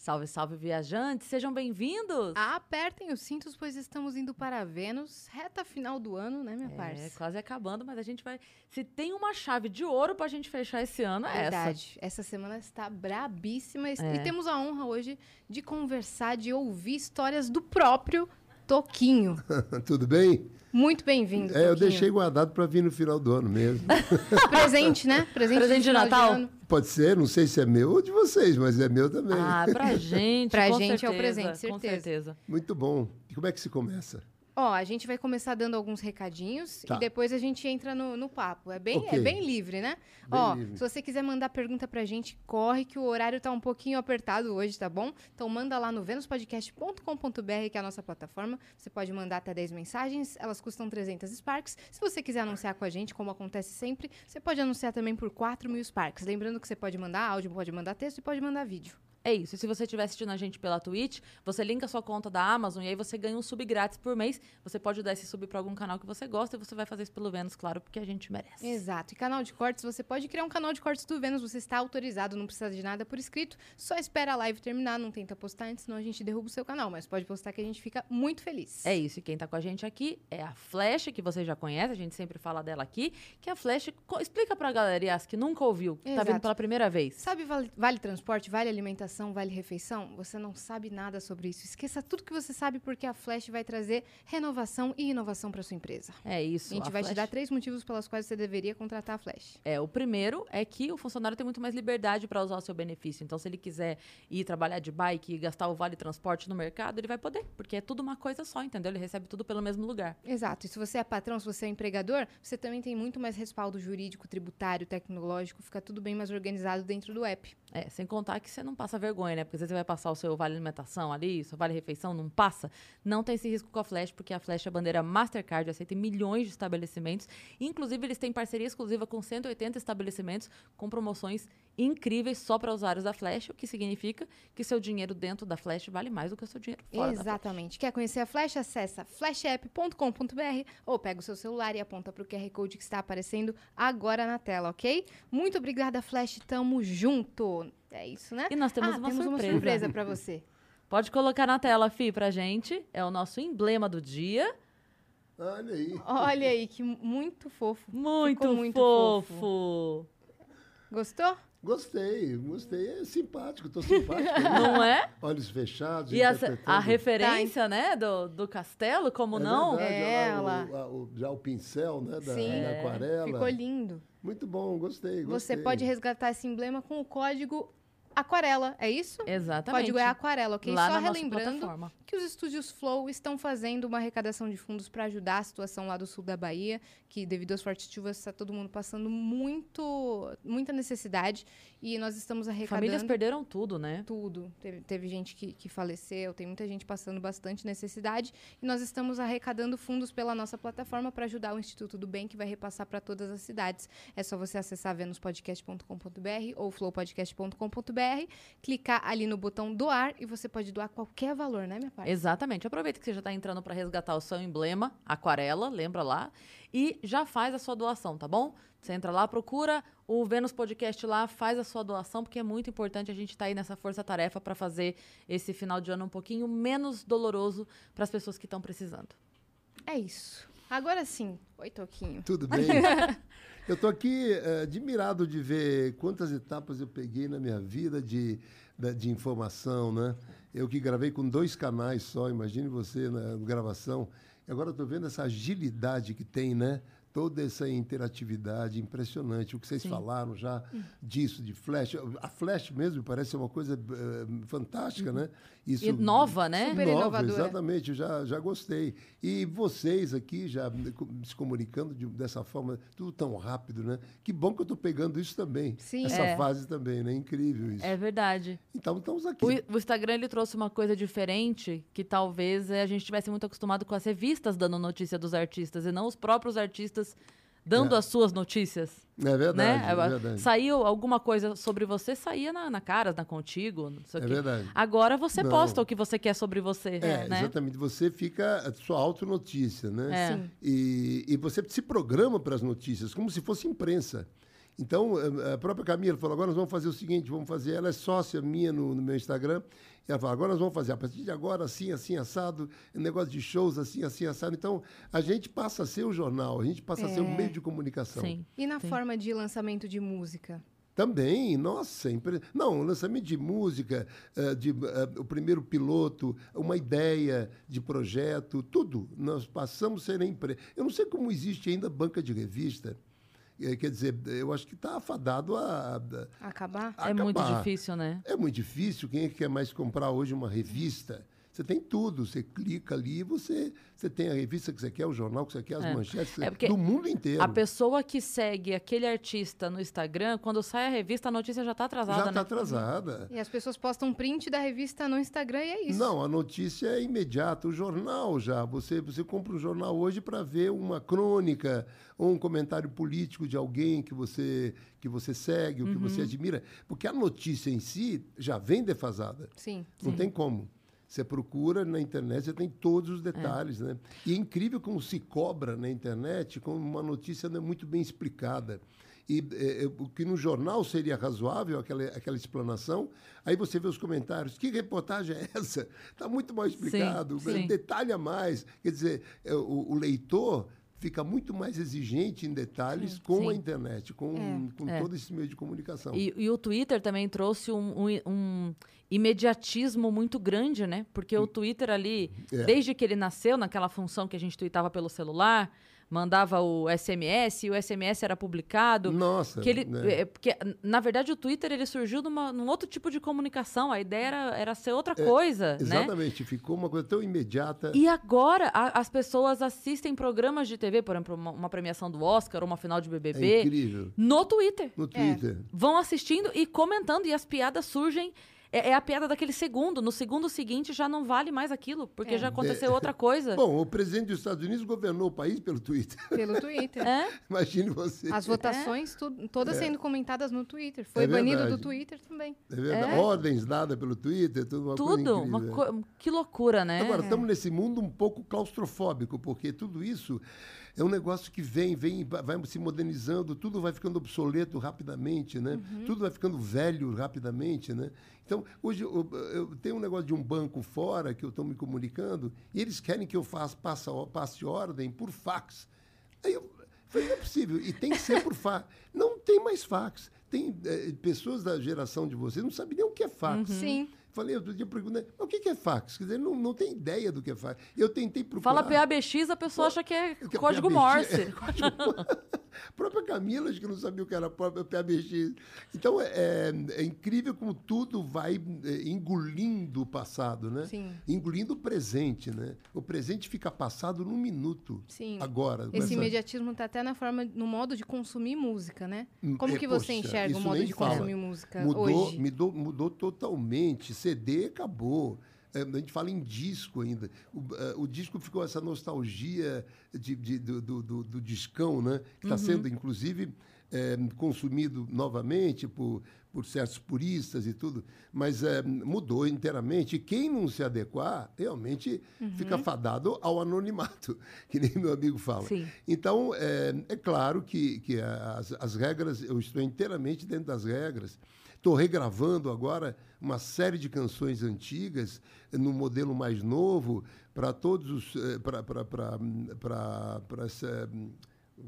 Salve, salve, viajantes! Sejam bem-vindos! Apertem os cintos, pois estamos indo para Vênus, reta final do ano, né, minha É, parça? quase acabando, mas a gente vai. Se tem uma chave de ouro pra gente fechar esse ano, é essa. Verdade. Essa semana está brabíssima É. e temos a honra hoje de conversar, de ouvir histórias do próprio Toquinho. Tudo bem? Muito bem-vindo, É, eu Toquinho. deixei guardado para vir no final do ano mesmo. Presente, né? Presente, Presente de Natal? ano. Pode ser, não sei se é meu ou de vocês, mas é meu também. Ah, pra gente. Pra com gente é o certeza, presente, Com certeza. certeza. Muito bom. E como é que se começa? Ó, a gente vai começar dando alguns recadinhos Tá. e depois a gente entra no, no papo. É bem, é Ok. bem livre, né? Bem Ó, livre. se você quiser mandar pergunta pra gente, corre que o horário tá um pouquinho apertado hoje, tá bom? Então manda lá no venuspodcast.com.br, que é a nossa plataforma. Você pode mandar até 10 mensagens, elas custam 300 Sparks. Se você quiser anunciar com a gente, como acontece sempre, você pode anunciar também por 4 mil Sparks. Lembrando que você pode mandar áudio, pode mandar texto e pode mandar vídeo. É isso. E se você estiver assistindo a gente pela Twitch, você linka a sua conta da Amazon e aí você ganha um sub grátis por mês. Você pode dar esse sub pra algum canal que você gosta e você vai fazer isso pelo Vênus, claro, porque a gente merece. Exato. E canal de cortes, você pode criar um canal de cortes do Vênus, você está autorizado, não precisa de nada por escrito. Só espera a live terminar, não tenta postar antes, senão a gente derruba o seu canal. Mas pode postar que a gente fica muito feliz. É isso, e quem tá com a gente aqui é a Flash, que você já conhece, a gente sempre fala dela aqui, que a Flash, explica pra galera, Yas, que nunca ouviu, que tá vindo pela primeira vez. Sabe vale, vale transporte, vale alimentação, vale refeição? Você não sabe nada sobre isso. Esqueça tudo que você sabe, porque a Flash vai trazer renovação e inovação para sua empresa. É isso. A gente a vai te Flash- dar três motivos pelos quais você deveria contratar a Flash. É, o primeiro é que o funcionário tem muito mais liberdade para usar o seu benefício. Então, se ele quiser ir trabalhar de bike e gastar o vale transporte no mercado, ele vai poder, porque é tudo uma coisa só, entendeu? Ele recebe tudo pelo mesmo lugar. Exato. E se você é patrão, se você é empregador, você também tem muito mais respaldo jurídico, tributário, tecnológico, fica tudo bem mais organizado dentro do app. É, sem contar que você não passa vergonha, né? Porque às vezes você vai passar o seu vale alimentação ali, seu vale refeição, não passa. Não tem esse risco com a Flash, porque a Flash é a bandeira Mastercard, aceita em milhões de estabelecimentos. Inclusive, eles têm parceria exclusiva com 180 estabelecimentos, com promoções incríveis só para usuários da Flash, o que significa que seu dinheiro dentro da Flash vale mais do que o seu dinheiro fora. Exatamente. Quer conhecer a Flash? Acessa flashapp.com.br ou pega o seu celular e aponta para o QR Code que está aparecendo agora na tela, ok? Muito obrigada, Flash. Tamo junto. É isso, né? E nós temos ah, uma temos surpresa. uma surpresa para você. Pode colocar na tela, Fi, pra gente. É o nosso emblema do dia. Olha aí. Olha aí, que muito fofo. Muito, Ficou muito fofo. fofo. Gostou? Gostei, gostei. É simpático, tô simpático. Não é? Olhos fechados. E essa- a referência, né, do, do castelo, como É não? verdade, É, ela. o- a- o- já o pincel, né, da, Sim. da aquarela. Ficou lindo. Muito bom, gostei, Você gostei. pode resgatar esse emblema com o código Aquarela, é isso? O Exatamente. código é Aquarela, ok? Lá Só relembrando. Que os estúdios Flow estão fazendo uma arrecadação de fundos para ajudar a situação lá do sul da Bahia, que devido às fortes chuvas está todo mundo passando muito, muita necessidade e nós estamos arrecadando Famílias perderam tudo, né? tudo. Teve, teve gente que, que faleceu, tem muita gente passando bastante necessidade. E nós estamos arrecadando fundos pela nossa plataforma para ajudar o Instituto do Bem, que vai repassar para todas as cidades. É só você acessar venuspodcast.com.br ou flowpodcast.com.br, clicar ali no botão doar e você pode doar qualquer valor, né, minha parte? Exatamente. Aproveita que você já está entrando para resgatar o seu emblema, aquarela, lembra lá, e já faz a sua doação, tá bom? Você entra lá, procura o Vênus Podcast lá, faz a sua doação, porque é muito importante a gente estar aí nessa força-tarefa para fazer esse final de ano um pouquinho menos doloroso para as pessoas que estão precisando. É isso. Agora sim. Oi, Toquinho. Tudo bem? eu tô aqui eh, admirado de ver quantas etapas eu peguei na minha vida de, de informação, né? Eu que gravei com dois canais só, imagine você na gravação. E agora estou vendo essa agilidade que tem, né? Toda essa interatividade impressionante. O que vocês Sim. falaram já disso, de Flash. A Flash mesmo parece ser uma coisa eh, fantástica, né? Isso, E nova, né? Super Nova, inovadora. exatamente, eu já, já gostei. E vocês aqui, já se comunicando de- dessa forma, tudo tão rápido, né? Que bom que eu estou pegando isso também. Sim. Essa É. fase também, né? Incrível isso. É verdade. Então, estamos aqui. O, o Instagram ele trouxe uma coisa diferente que talvez eh, a gente tivesse muito acostumado com as revistas dando notícia dos artistas e não os próprios artistas dando É. as suas notícias. É verdade, né? é verdade. Saiu alguma coisa sobre você, saía na, na Caras, na Contigo, não sei o É quê. verdade. Agora você Não. posta o que você quer sobre você, É, né? exatamente. Você fica a sua autonotícia, né? É. Sim. E, e você se programa para as notícias, como se fosse imprensa. Então, a própria Camila falou, agora nós vamos fazer o seguinte, vamos fazer, ela é sócia minha no, no meu Instagram, e ela fala, agora nós vamos fazer, a partir de agora, assim, assim, assado, negócio de shows, assim, assim, assado. Então, a gente passa a ser o jornal, a gente passa a ser o É. meio de comunicação. Sim. E na Sim. forma de lançamento de música? Também, nossa, impre... não, lançamento de música, eh, de, eh, o primeiro piloto, uma ideia de projeto, tudo. Nós passamos a ser empresa. Eu não sei como existe ainda banca de revista. Eh, Quer dizer, eu acho que está afadado a, a- Acabar? a É muito acabar. difícil, né? É muito difícil. Quem é que quer mais comprar hoje uma revista? Você tem tudo. Você clica ali, você, você tem a revista que você quer, o jornal que você quer, as É. manchetes É do mundo inteiro. A pessoa que segue aquele artista no Instagram, quando sai a revista, a notícia já tá atrasada, Já né? está atrasada. E as pessoas postam print da revista no Instagram e é isso. Não, a notícia é imediata. O jornal já. Você, você compra um jornal hoje para ver uma crônica ou um comentário político de alguém que você, que você segue, ou que Uhum. você admira. Porque a notícia em si já vem defasada. Sim. Não tem como. Você procura na internet, você tem todos os detalhes, né? E é incrível como se cobra na internet, como uma notícia não é muito bem explicada. E eh, eh, o que no jornal seria razoável, aquela, aquela explanação, aí você vê os comentários, que reportagem é essa? Está muito mal explicado, sim. detalha mais. Quer dizer, eh, o, o leitor fica muito mais exigente em detalhes com Sim. a internet, com, com É. todo esse meio de comunicação. E, e o Twitter também trouxe um, um- um imediatismo muito grande, né? Porque o Twitter ali, É. desde que ele nasceu, naquela função que a gente tweetava pelo celular, mandava o SMS, e o SMS era publicado. Nossa, Que ele, né? é, porque, na verdade, o Twitter ele surgiu numa, num outro tipo de comunicação. A ideia era, era ser outra coisa, né? Exatamente, ficou uma coisa tão imediata. E agora a- as pessoas assistem programas de TV, por exemplo, uma, uma premiação do Oscar ou uma final de É BBB, incrível. no Twitter. No Twitter. Vão assistindo e comentando, e as piadas surgem. É, é a piada daquele segundo. No segundo seguinte já não vale mais aquilo, porque É. já aconteceu outra coisa. Bom, o presidente dos Estados Unidos governou o país pelo Twitter. Pelo Twitter. É? Imagine você. As votações tu- todas sendo comentadas no Twitter. Foi É banido do Twitter também. É verdade. É. Ordens dadas pelo Twitter, tudo uma coisa Tudo. Uma co- Que loucura, né? Agora, estamos nesse mundo um pouco claustrofóbico, porque tudo isso é um negócio que vem, vem, vai se modernizando, tudo vai ficando obsoleto rapidamente, né? Tudo vai ficando velho rapidamente, né? Então, hoje eu, eu tenho um negócio de um banco fora que eu estou me comunicando e eles querem que eu faça, passe, passe ordem por fax. Aí eu falei, não é possível, e tem que ser por fax. Não tem mais fax. Tem eh, pessoas da geração de vocês não sabem nem o que é fax. Sim. Falei outro dia, perguntei, mas o que é fax? Quer dizer, não, não tem ideia do que é fax. Eu tentei procurar. Fala PABX, a pessoa acha que é que é código PABX, Morse. é, código Morse. A própria Camila, acho que não sabia o que era próprio PABX. Então, é, é- é incrível como tudo vai é, engolindo o passado, né? Sim. Engolindo o presente, né? O presente fica passado num minuto. Sim. Agora. Esse imediatismo tá até na forma, no modo de consumir música, né? Hum, Como é, que você poxa, enxerga o modo de fala. consumir música mudou, hoje? Mudou, mudou totalmente. CD acabou. É, a gente fala em disco ainda. O, eh, o disco ficou essa nostalgia de, de- do, do, do- discão, né? Que está sendo, inclusive, eh, consumido novamente por, por certos puristas e tudo. Mas eh, mudou inteiramente. E quem não se adequar, realmente fica fadado ao anonimato, que nem meu amigo fala. Sim. Então, é, é claro que, que as, as regras, eu estou inteiramente dentro das regras. Estou regravando agora uma série de canções antigas no modelo mais novo para todos os. eh, para- essa.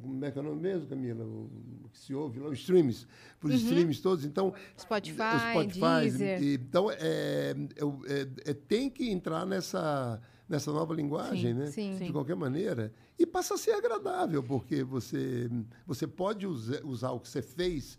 Como é que é o nome mesmo, Camila? O que se ouve lá, os streams. Para os streams todos. Então, Spotify, Spotify, Deezer. e- então, é, eu- é- é- tem que entrar nessa, nessa nova linguagem, Sim, né? sim. De Sim. qualquer maneira. E passa a ser agradável, porque você, você pode usa- usar o que você fez.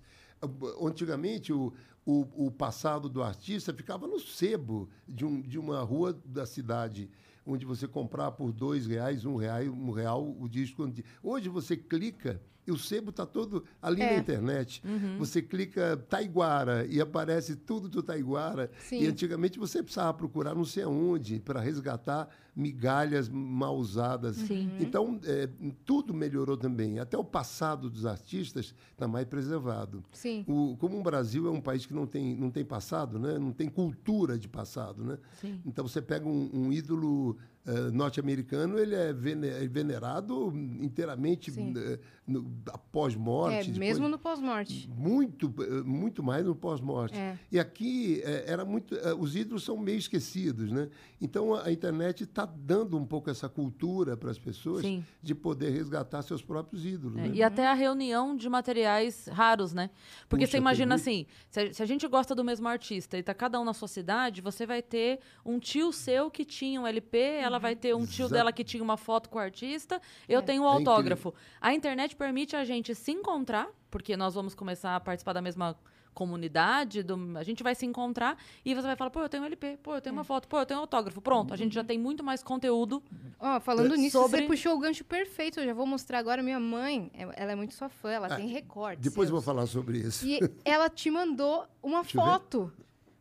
Antigamente, o, o, o passado do artista ficava no sebo de, um, de uma rua da cidade, onde você comprava por dois reais, um real, um real o disco. Hoje você clica E o sebo está todo ali É. na internet. Você clica Taiguara e aparece tudo do Taiguara. Sim. E antigamente você precisava procurar não sei aonde para resgatar migalhas mal usadas. Sim. Então, é, tudo melhorou também. Até o passado dos artistas está mais preservado. Sim. O, como o Brasil é um país que não tem, não tem passado, né? não tem cultura de passado. Né? Então, você pega um, um ídolo eh, norte-americano, ele é é venerado inteiramente eh, no- após morte. É, depois- mesmo no pós-morte. muito, eh, muito mais no pós-morte. É. E aqui eh, era muito, os ídolos são meio esquecidos, né? Então a, a internet está dando um pouco essa cultura para as pessoas Sim. de poder resgatar seus próprios ídolos. É, né? E até a reunião de materiais raros, né? Porque Puxa, você imagina assim, se a, se a gente gosta do mesmo artista e tá cada um na sua cidade, você vai ter um tio seu que tinha um LP, ela vai ter um tio Exato. dela que tinha uma foto com o artista, eu tenho um É autógrafo. A internet permite a gente se encontrar, porque nós vamos começar a participar da mesma comunidade, do- a gente vai se encontrar e você vai falar, pô, eu tenho um LP, pô, eu tenho uma foto, pô, eu tenho um autógrafo. Pronto, a gente já tem muito mais conteúdo. Ó, falando É, nisso, sobre- você puxou o gancho perfeito. Eu já vou mostrar agora. Minha mãe, é- ela é muito sua fã, ela tem recortes. Depois eu vou falar sobre isso. E ela te mandou uma Deixa foto.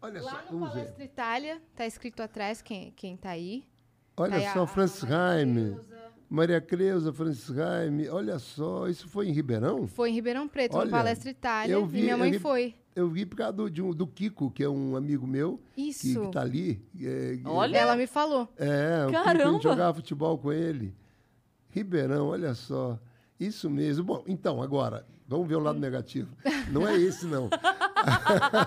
Olha Lá só, no. Palestra Itália, tá escrito atrás quem, quem tá aí. Olha só, a Francis Maria Raime. Creuza. Maria Creuza, Francis Raime. Olha só, isso foi em Ribeirão? Foi em Ribeirão Preto, Olha, no Palestra Itália. eu vi- e minha mãe eu vi- foi. Eu vi por causa do, de um- do Kiko, que é um amigo meu, que, Isso. que tá ali. É, Olha! Ela me falou. É, Kiko, Caramba! gente jogava futebol com ele. Ribeirão, olha só. Isso mesmo. Bom, então, agora, vamos ver o lado negativo. Não é esse, não.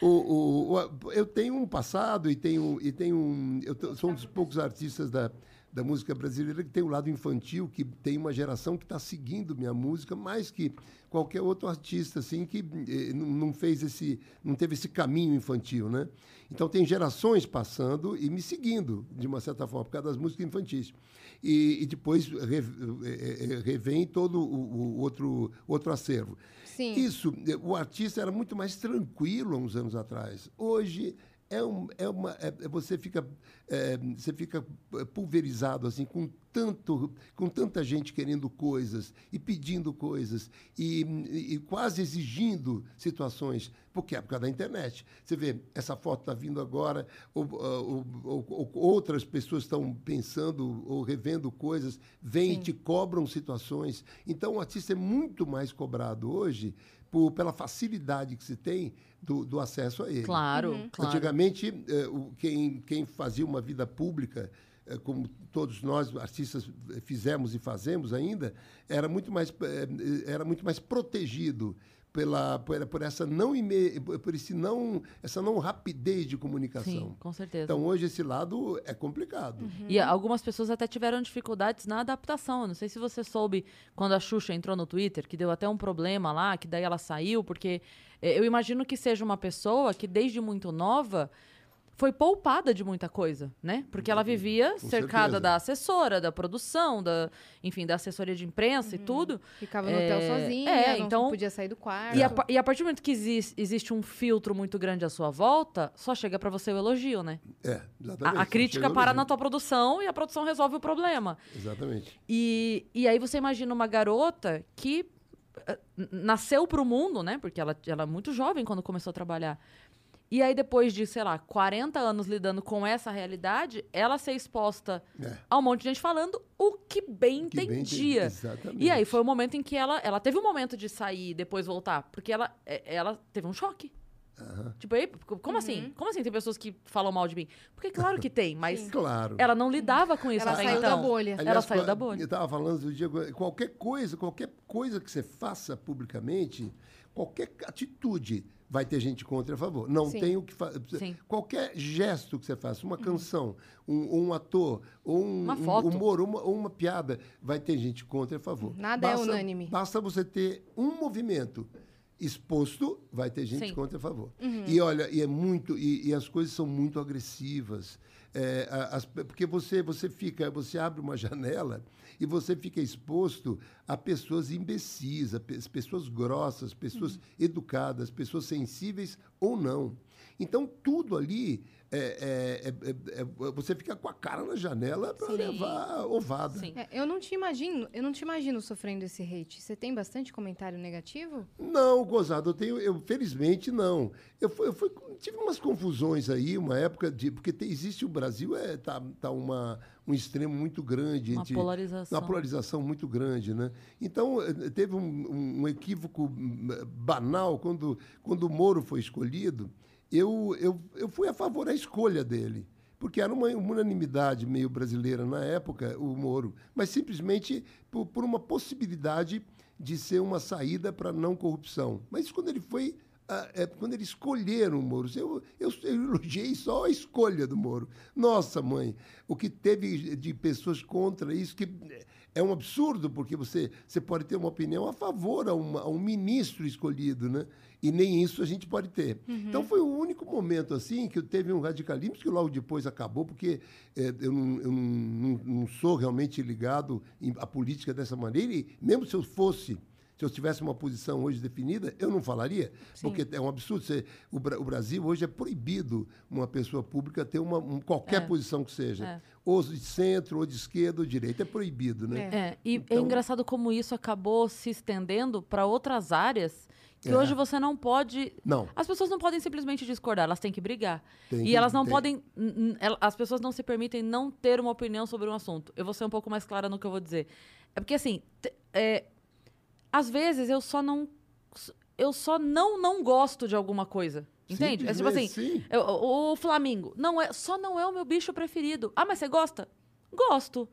o, o- o- eu tenho um passado e tenho, e tenho um. Eu sou um dos poucos artistas da, da música brasileira que tem um lado infantil, que tem uma geração que está seguindo minha música mais que qualquer outro artista assim que eh, não não fez esse, não teve esse caminho infantil, né? Então tem gerações passando e me seguindo de uma certa forma por causa das músicas infantis e, e depois re, eh, eh, revém todo o, o outro outro acervo. Sim. Isso, o artista era muito mais tranquilo há uns anos atrás. Hoje é, um, é uma, é- é- você fica, é, você fica eh, pulverizado assim com tanto, com tanta gente querendo coisas e pedindo coisas e, e quase exigindo situações, porque é por causa da internet. Você vê essa foto está vindo agora, ou, ou- ou- ou outras pessoas estão pensando ou revendo coisas, vêm e te cobram situações. Então o artista é muito mais cobrado hoje por, pela facilidade que se tem do, do acesso a ele. Claro, Uhum. claro. Antigamente, eh, o- quem, quem fazia uma vida pública, eh, como todos nós, artistas, eh, fizemos e fazemos ainda, era muito mais, eh, era muito mais protegido pela, por, por essa não por esse não essa não rapidez de comunicação. Sim, com certeza. Então hoje esse lado é complicado. E algumas pessoas até tiveram dificuldades na adaptação. Eu não sei se você soube quando a Xuxa entrou no Twitter, que deu até um problema lá, que daí ela saiu, porque eh, eu imagino que seja uma pessoa que desde muito nova foi poupada de muita coisa, né? Porque ela vivia Com cercada certeza. da assessora, da produção, da, enfim, da assessoria de imprensa e tudo. Ficava no É, hotel sozinha, é, não então- podia sair do quarto. E a, e a partir do momento que exis- existe um filtro muito grande à sua volta, só chega pra você o elogio, né? É, exatamente. A, a crítica para na tua produção e a produção resolve o problema. Exatamente. E, e aí você imagina uma garota que eh, nasceu pro mundo, né? Porque ela, ela é muito jovem quando começou a trabalhar. E aí, depois de, sei lá, 40 anos lidando com essa realidade, ela ser exposta É. a um monte de gente falando o que bem Que bem entendi. entendia. Exatamente. E aí foi o momento em que ela, ela teve um momento de sair e depois voltar. Porque ela, é- ela teve um choque. Tipo, aí, como assim? Como assim tem pessoas que falam mal de mim? Porque claro que tem, mas Claro. ela não lidava com isso Ela saiu então. da bolha. Ela saiu da bolha. Eu estava falando do dia, qualquer coisa, qualquer coisa que você faça publicamente, qualquer atitude vai ter gente contra e a favor. Não Sim. tem o que fazer. Qualquer gesto que você faça, uma canção, um, um ator, ou um, Uma um humor, uma, ou uma piada, vai ter gente contra e a favor. Nada é unânime. Basta você ter um movimento exposto, vai ter gente Sim. contra e a favor. Uhum. E olha, e é muito, e, e as coisas são muito agressivas. É, as, porque você, você fica, você abre uma janela e você fica exposto a pessoas imbecis, a pe pessoas grossas, pessoas uhum. educadas, pessoas sensíveis ou não. Então, tudo ali é, é, é, é, você fica com a cara na janela para levar ovada. É, eu não te imagino, eu não te imagino sofrendo esse hate. Você tem bastante comentário negativo? Não, gozado, eu tenho, eu felizmente não. Eu, fui, eu fui, tive umas confusões aí, uma época de porque te, existe o Brasil é tá, tá uma um extremo muito grande uma entre polarização. uma polarização muito grande, né? Então eh, teve um, um equívoco hum, banal quando quando o Moro foi escolhido eu, eu, eu fui a favor da escolha dele, porque era uma unanimidade meio brasileira na época, o Moro, mas simplesmente por, por uma possibilidade de ser uma saída para não corrupção. Mas quando ele foi é, quando eles escolheram o Moro. Eu, eu, eu, elogiei só a escolha do Moro. Nossa, mãe, o que teve de pessoas contra isso, que é um absurdo, porque você, você pode ter uma opinião a favor a, uma, a um ministro escolhido, né? E nem isso a gente pode ter. Uhum. Então foi o único momento assim que teve um radicalismo que logo depois acabou, porque é, eu, não, eu não, não, sou realmente ligado à política dessa maneira, e mesmo se eu fosse se eu tivesse uma posição hoje definida, eu não falaria, Sim. porque é um absurdo. Você, o, o, Brasil hoje é proibido uma pessoa pública ter uma, um, qualquer é. posição que seja. É. Ou de centro, ou de esquerda, ou de direita. É proibido, né? É, é e é então, é engraçado como isso acabou se estendendo para outras áreas que é. hoje você não pode. Não. As pessoas não podem simplesmente discordar, elas têm que brigar. Tem e elas não tem. podem. As pessoas não se permitem não ter uma opinião sobre um assunto. Eu vou ser um pouco mais clara no que eu vou dizer. É porque, assim, é, às vezes eu só não. Eu só não não gosto de alguma coisa. Entende? É tipo assim, eu, o Flamengo não é, só não é o meu bicho preferido. Ah, mas você gosta? Gosto.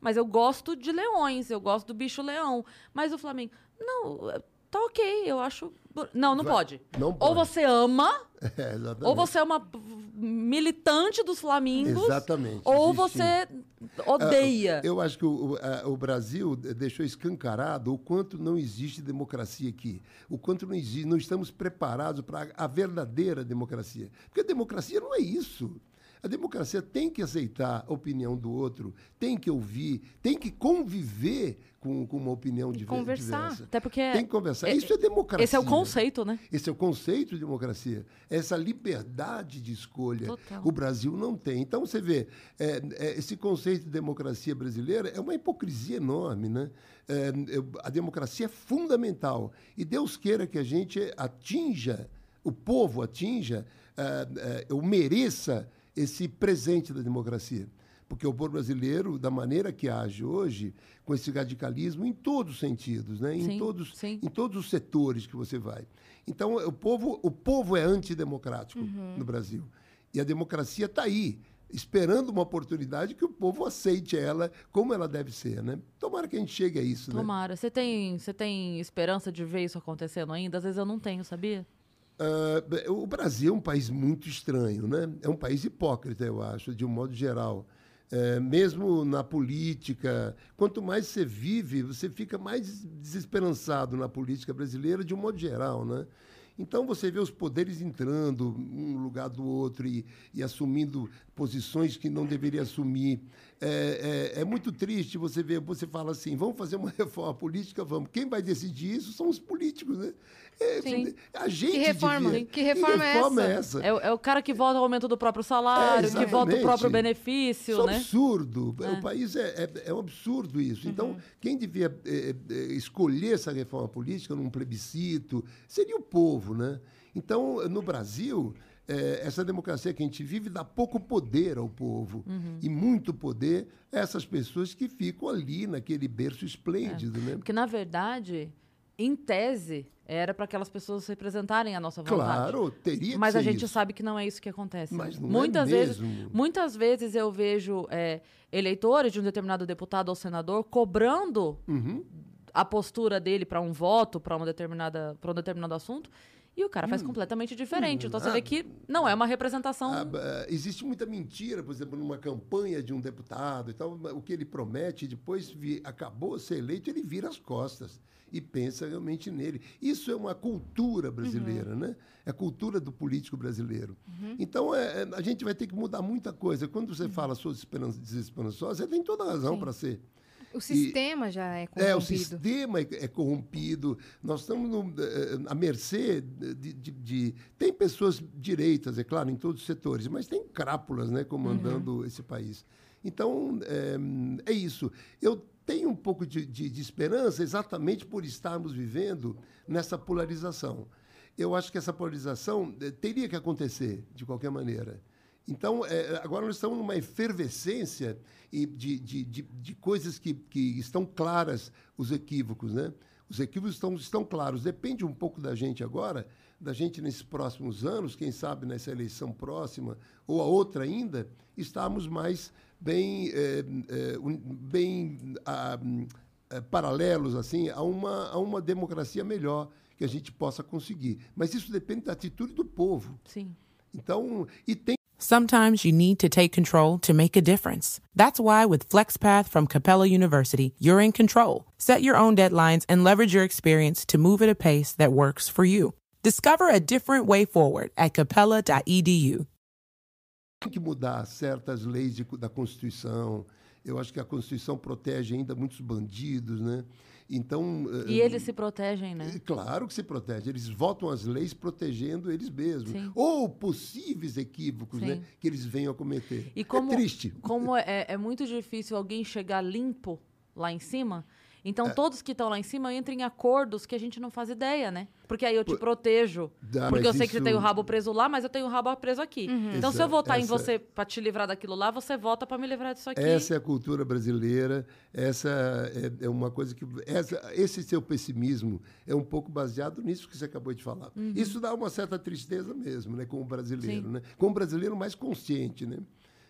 Mas eu gosto de leões, eu gosto do bicho leão. Mas o Flamengo, não, tá ok, eu acho. Não, não Vai, pode. Não pode. Ou você ama, é, ou você é uma militante dos Flamingos. Exatamente. Ou você odeia. Eu acho que o, o, Brasil deixou escancarado o quanto não existe democracia aqui. O quanto não existe, não estamos preparados para a verdadeira democracia. Porque a democracia não é isso. A democracia tem que aceitar a opinião do outro, tem que ouvir, tem que conviver com, com uma opinião e diver, conversar. diversa. Até porque tem que conversar. É, Isso é democracia. Esse é o conceito, né? Esse é o conceito de democracia. Essa liberdade de escolha. Total. O Brasil não tem. Então, você vê, é, é, esse conceito de democracia brasileira é uma hipocrisia enorme, né? É, a democracia é fundamental. E Deus queira que a gente atinja, o povo atinja, é, é, ou mereça esse presente da democracia. Porque o povo brasileiro, da maneira que age hoje, com esse radicalismo em todos os sentidos, né? em, sim, todos, sim. em todos os setores que você vai. Então, o povo, o povo é antidemocrático uhum. no Brasil. E a democracia está aí, esperando uma oportunidade que o povo aceite ela como ela deve ser. Né? Tomara que a gente chegue a isso. Né? Tomara. Né? Você tem, você tem esperança de ver isso acontecendo ainda? Às vezes eu não tenho, sabia? Uh, o Brasil é um país muito estranho, né? É um país hipócrita, eu acho, de um modo geral. É, mesmo na política, quanto mais você vive, você fica mais desesperançado na política brasileira de um modo geral, né? Então você vê os poderes entrando um lugar do outro e, e assumindo posições que não deveria assumir. É, é, é, muito triste você ver, você fala assim, vamos fazer uma reforma política, vamos. Quem vai decidir isso são os políticos, né? É, Sim. A gente que reforma, devia, que reforma, que reforma é essa? É, é, o cara que vota o aumento do próprio salário, que vota o próprio benefício, isso é né? absurdo. O país é, é, um absurdo isso. Então, uhum. quem devia escolher essa reforma política num plebiscito seria o povo, né? Então, no Brasil, é, essa democracia que a gente vive dá pouco poder ao povo uhum. e muito poder a essas pessoas que ficam ali naquele berço esplêndido, é. né? Porque na verdade, em tese, era para aquelas pessoas representarem a nossa vontade. Claro, teria. Mas a gente isso. sabe que não é isso que acontece. Mas não muitas é vezes, mesmo. muitas vezes eu vejo é, eleitores de um determinado deputado ou senador cobrando uhum. a postura dele para um voto, para uma determinada, para um determinado assunto E o cara faz completamente diferente. Então você vê que não é uma representação. Ah, ah, existe muita mentira, por exemplo, numa campanha de um deputado e tal, o que ele promete, depois vi, acabou ser eleito, ele vira as costas e pensa realmente nele. Isso é uma cultura brasileira, né? É a cultura do político brasileiro. Então, é, é, a gente vai ter que mudar muita coisa. Quando você fala sou desesperan- desesperançosa, você tem toda a razão para ser. O sistema já é corrompido. É, o sistema é, é corrompido. Nós estamos no, eh, à mercê de, de- de- Tem pessoas direitas, é claro, em todos os setores, mas tem crápulas né, comandando esse país. Então, é, é isso. Eu tenho um pouco de, de- de esperança exatamente por estarmos vivendo nessa polarização. Eu acho que essa polarização eh, teria que acontecer, de qualquer maneira. Então, eh, agora nós estamos numa efervescência de, de, de, de coisas que, que estão claras, os equívocos, né? Os equívocos estão, estão claros. Depende um pouco da gente agora, da gente nesses próximos anos, quem sabe nessa eleição próxima ou a outra ainda, estarmos mais bem, eh, un- bem eh, paralelos assim a uma, a uma democracia melhor que a gente possa conseguir. Mas isso depende da atitude do povo. Sim. Então, e tem Sometimes you need to take control to make a difference. That's why with FlexPath from Capella University, you're in control. Set your own deadlines and leverage your experience to move at a pace that works for you. Discover a different way forward at capella.edu. que mudar certas leis de- da Constituição. Eu acho que a Constituição protege ainda muitos bandidos, né? Então, eh, E eles se protegem, né? É Claro que se protege. Eles votam as leis protegendo eles mesmos. Sim. Ou possíveis equívocos Sim. né, que eles venham a cometer. E como, é triste. como é, é muito difícil alguém chegar limpo lá em cima, então É. todos que estão lá em cima entram em acordos que a gente não faz ideia, né? Porque aí eu te protejo. Dá, porque eu sei que você isso- tem o rabo preso lá, mas eu tenho o rabo preso aqui. Então, se eu Essa- votar em essa- você pra te livrar daquilo lá, você vota pra me livrar disso aqui. Essa é a cultura brasileira, essa é, é uma coisa que. Essa, esse seu pessimismo é um pouco baseado nisso que você acabou de falar. Isso dá uma certa tristeza mesmo, né, com o brasileiro, Sim. né? Com o brasileiro mais consciente, né?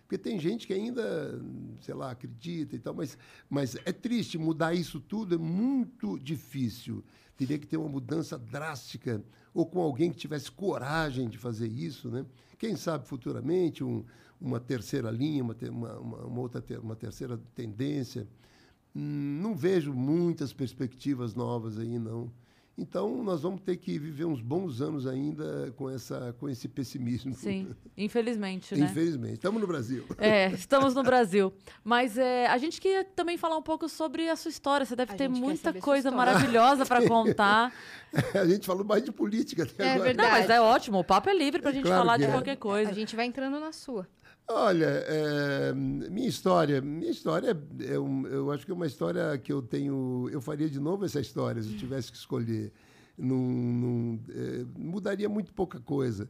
Porque tem gente que ainda, sei lá, acredita e tal, mas, mas é triste, mudar isso tudo é muito difícil. Teria que ter uma mudança drástica, ou com alguém que tivesse coragem de fazer isso, né? Quem sabe futuramente um, uma terceira linha, uma, uma, uma, outra uma terceira tendência. Hum, não vejo muitas perspectivas novas aí, não. Então, nós vamos ter que viver uns bons anos ainda com, essa, com esse pessimismo. Sim, infelizmente, né? Infelizmente. Estamos no Brasil. É, estamos no Brasil. Mas é, a gente queria também falar um pouco sobre a sua história. Você deve A ter muita coisa maravilhosa para contar. A gente falou mais de política até É agora. verdade. Não, mas é ótimo. O papo é livre pra gente Claro falar de é. qualquer coisa. A gente vai entrando na sua. Olha, é, minha história, minha história é um, eu acho que é uma história que eu tenho, eu faria de novo essa história se eu tivesse que escolher. Não, é, mudaria muito pouca coisa.